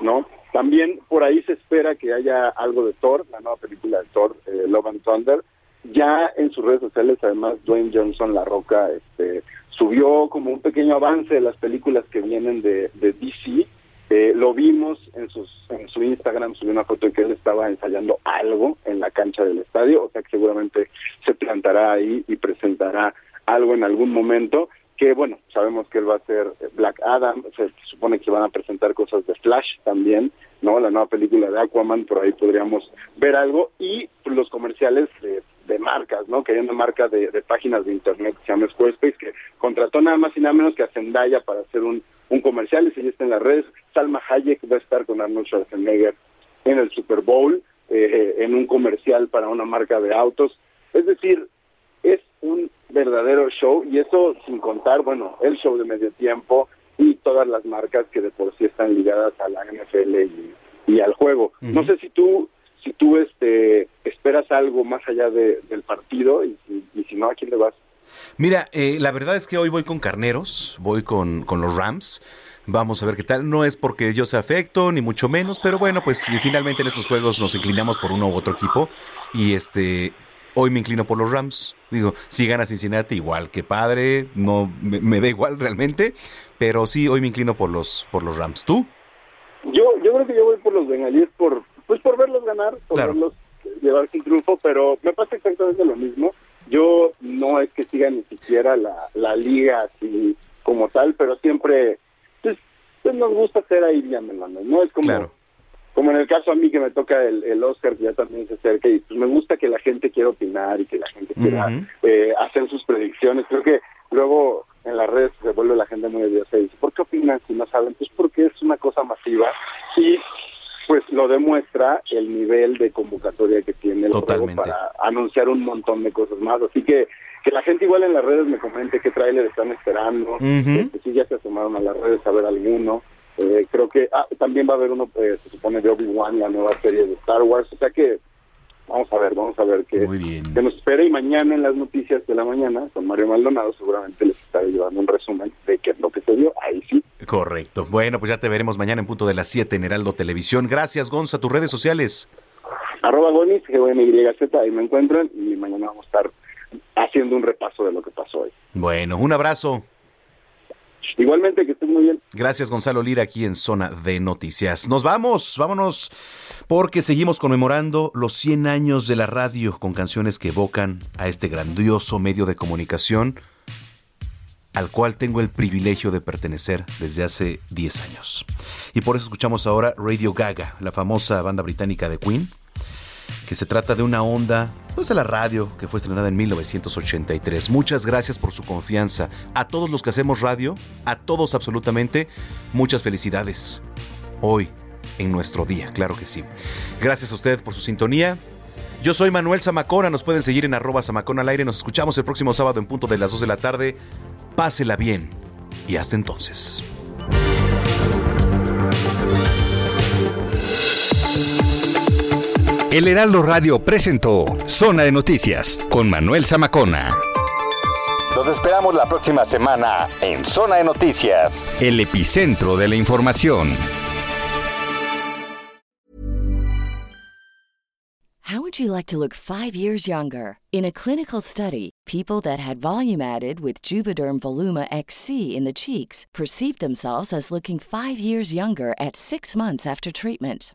¿no? También por ahí se espera que haya algo de Thor, la nueva película de Thor, eh, Love and Thunder. Ya en sus redes sociales, además, Dwayne Johnson, La Roca, este, subió como un pequeño avance de las películas que vienen de, de DC. Eh, lo vimos en, sus, en su Instagram, subió una foto de que él estaba ensayando algo en la cancha del estadio, o sea que seguramente se plantará ahí y presentará algo en algún momento que bueno, sabemos que él va a ser Black Adam, se supone que van a presentar cosas de Flash también, ¿no? La nueva película de Aquaman, por ahí podríamos ver algo, y los comerciales de, de marcas, ¿no? Que hay una marca de, de páginas de internet que se llama Squarespace, que contrató nada más y nada menos que a Zendaya para hacer un, un comercial, y si ya está en las redes, Salma Hayek va a estar con Arnold Schwarzenegger en el Super Bowl, eh, en un comercial para una marca de autos, es decir, es un verdadero show y eso sin contar, bueno, el show de medio tiempo y todas las marcas que de por sí están ligadas a la NFL y, y al juego. No sé si tú si tú este esperas algo más allá de- del partido y, y si no, ¿a quién le vas?
Mira, eh, la verdad es que hoy voy con carneros, voy con, con los Rams. Vamos a ver qué tal. No es porque yo sea afecto, ni mucho menos, pero bueno, pues si finalmente en estos juegos nos inclinamos por uno u otro equipo. Y este, hoy me inclino por los Rams. Digo, si gana Cincinnati, igual que padre, no me, me da igual realmente. Pero sí, hoy me inclino por los, por los Rams. ¿Tú?
Yo yo creo que yo voy por los bengalíes por pues por verlos ganar, por
Claro.
verlos llevarse un triunfo, pero me pasa exactamente lo mismo. Yo no es que siga ni siquiera la, la liga así como tal, pero siempre pues, pues nos gusta hacer ahí diamelones, ¿no? Es como como en el caso a mí que me toca el, el Oscar, que ya también se acerca, y pues me gusta que la gente quiera opinar y que la gente quiera eh, hacer sus predicciones. Creo que luego en las redes se vuelve la gente muy odiosa y dice, ¿por qué opinan si no saben? Pues porque es una cosa masiva y pues lo demuestra el nivel de convocatoria que tiene el juego
Totalmente.
para anunciar un montón de cosas más. Así que que la gente igual en las redes me comente qué tráiler están esperando, este, si ya se asomaron a las redes a ver alguno. Eh, creo que ah, también va a haber uno, eh, se supone, de Obi-Wan, la nueva serie de Star Wars. O sea que vamos a ver, vamos a ver qué, qué nos espera. Y mañana en las noticias de la mañana, con Mario Maldonado, seguramente les estaré llevando un resumen de qué es lo que se dio. Ahí sí.
Correcto. Bueno, pues ya te veremos mañana en punto de las 7 en Heraldo Televisión. Gracias, Gonza. Tus redes sociales.
Arroba Gonis, G-O-N-Y-Z, ahí me encuentran. Y mañana vamos a estar haciendo un repaso de lo que pasó hoy.
Bueno, un abrazo.
Igualmente, que estén muy bien.
Gracias, Gonzalo Lira, aquí en Zona de Noticias. Nos vamos, vámonos, porque seguimos conmemorando los 100 años de la radio con canciones que evocan a este grandioso medio de comunicación al cual tengo el privilegio de pertenecer desde hace 10 años. Y por eso escuchamos ahora Radio Gaga, la famosa banda británica de Queen, que se trata de una onda, pues a la radio, que fue estrenada en 1983. Muchas gracias por su confianza. A todos los que hacemos radio, a todos absolutamente, muchas felicidades. Hoy, en nuestro día, claro que sí. Gracias a usted por su sintonía. Yo soy Manuel Zamacona, nos pueden seguir en arroba Zamacona al aire. Nos escuchamos el próximo sábado en punto de las 2 de la tarde. Pásela bien y hasta entonces.
El Heraldo Radio presentó Zona de Noticias con Manuel Zamacona. Los esperamos la próxima semana en Zona de Noticias, el epicentro de la información.
How would you like to look five years younger? In a clinical study, people that had volume added with Juvederm Voluma XC in the cheeks perceived themselves as looking five years younger at six months after treatment.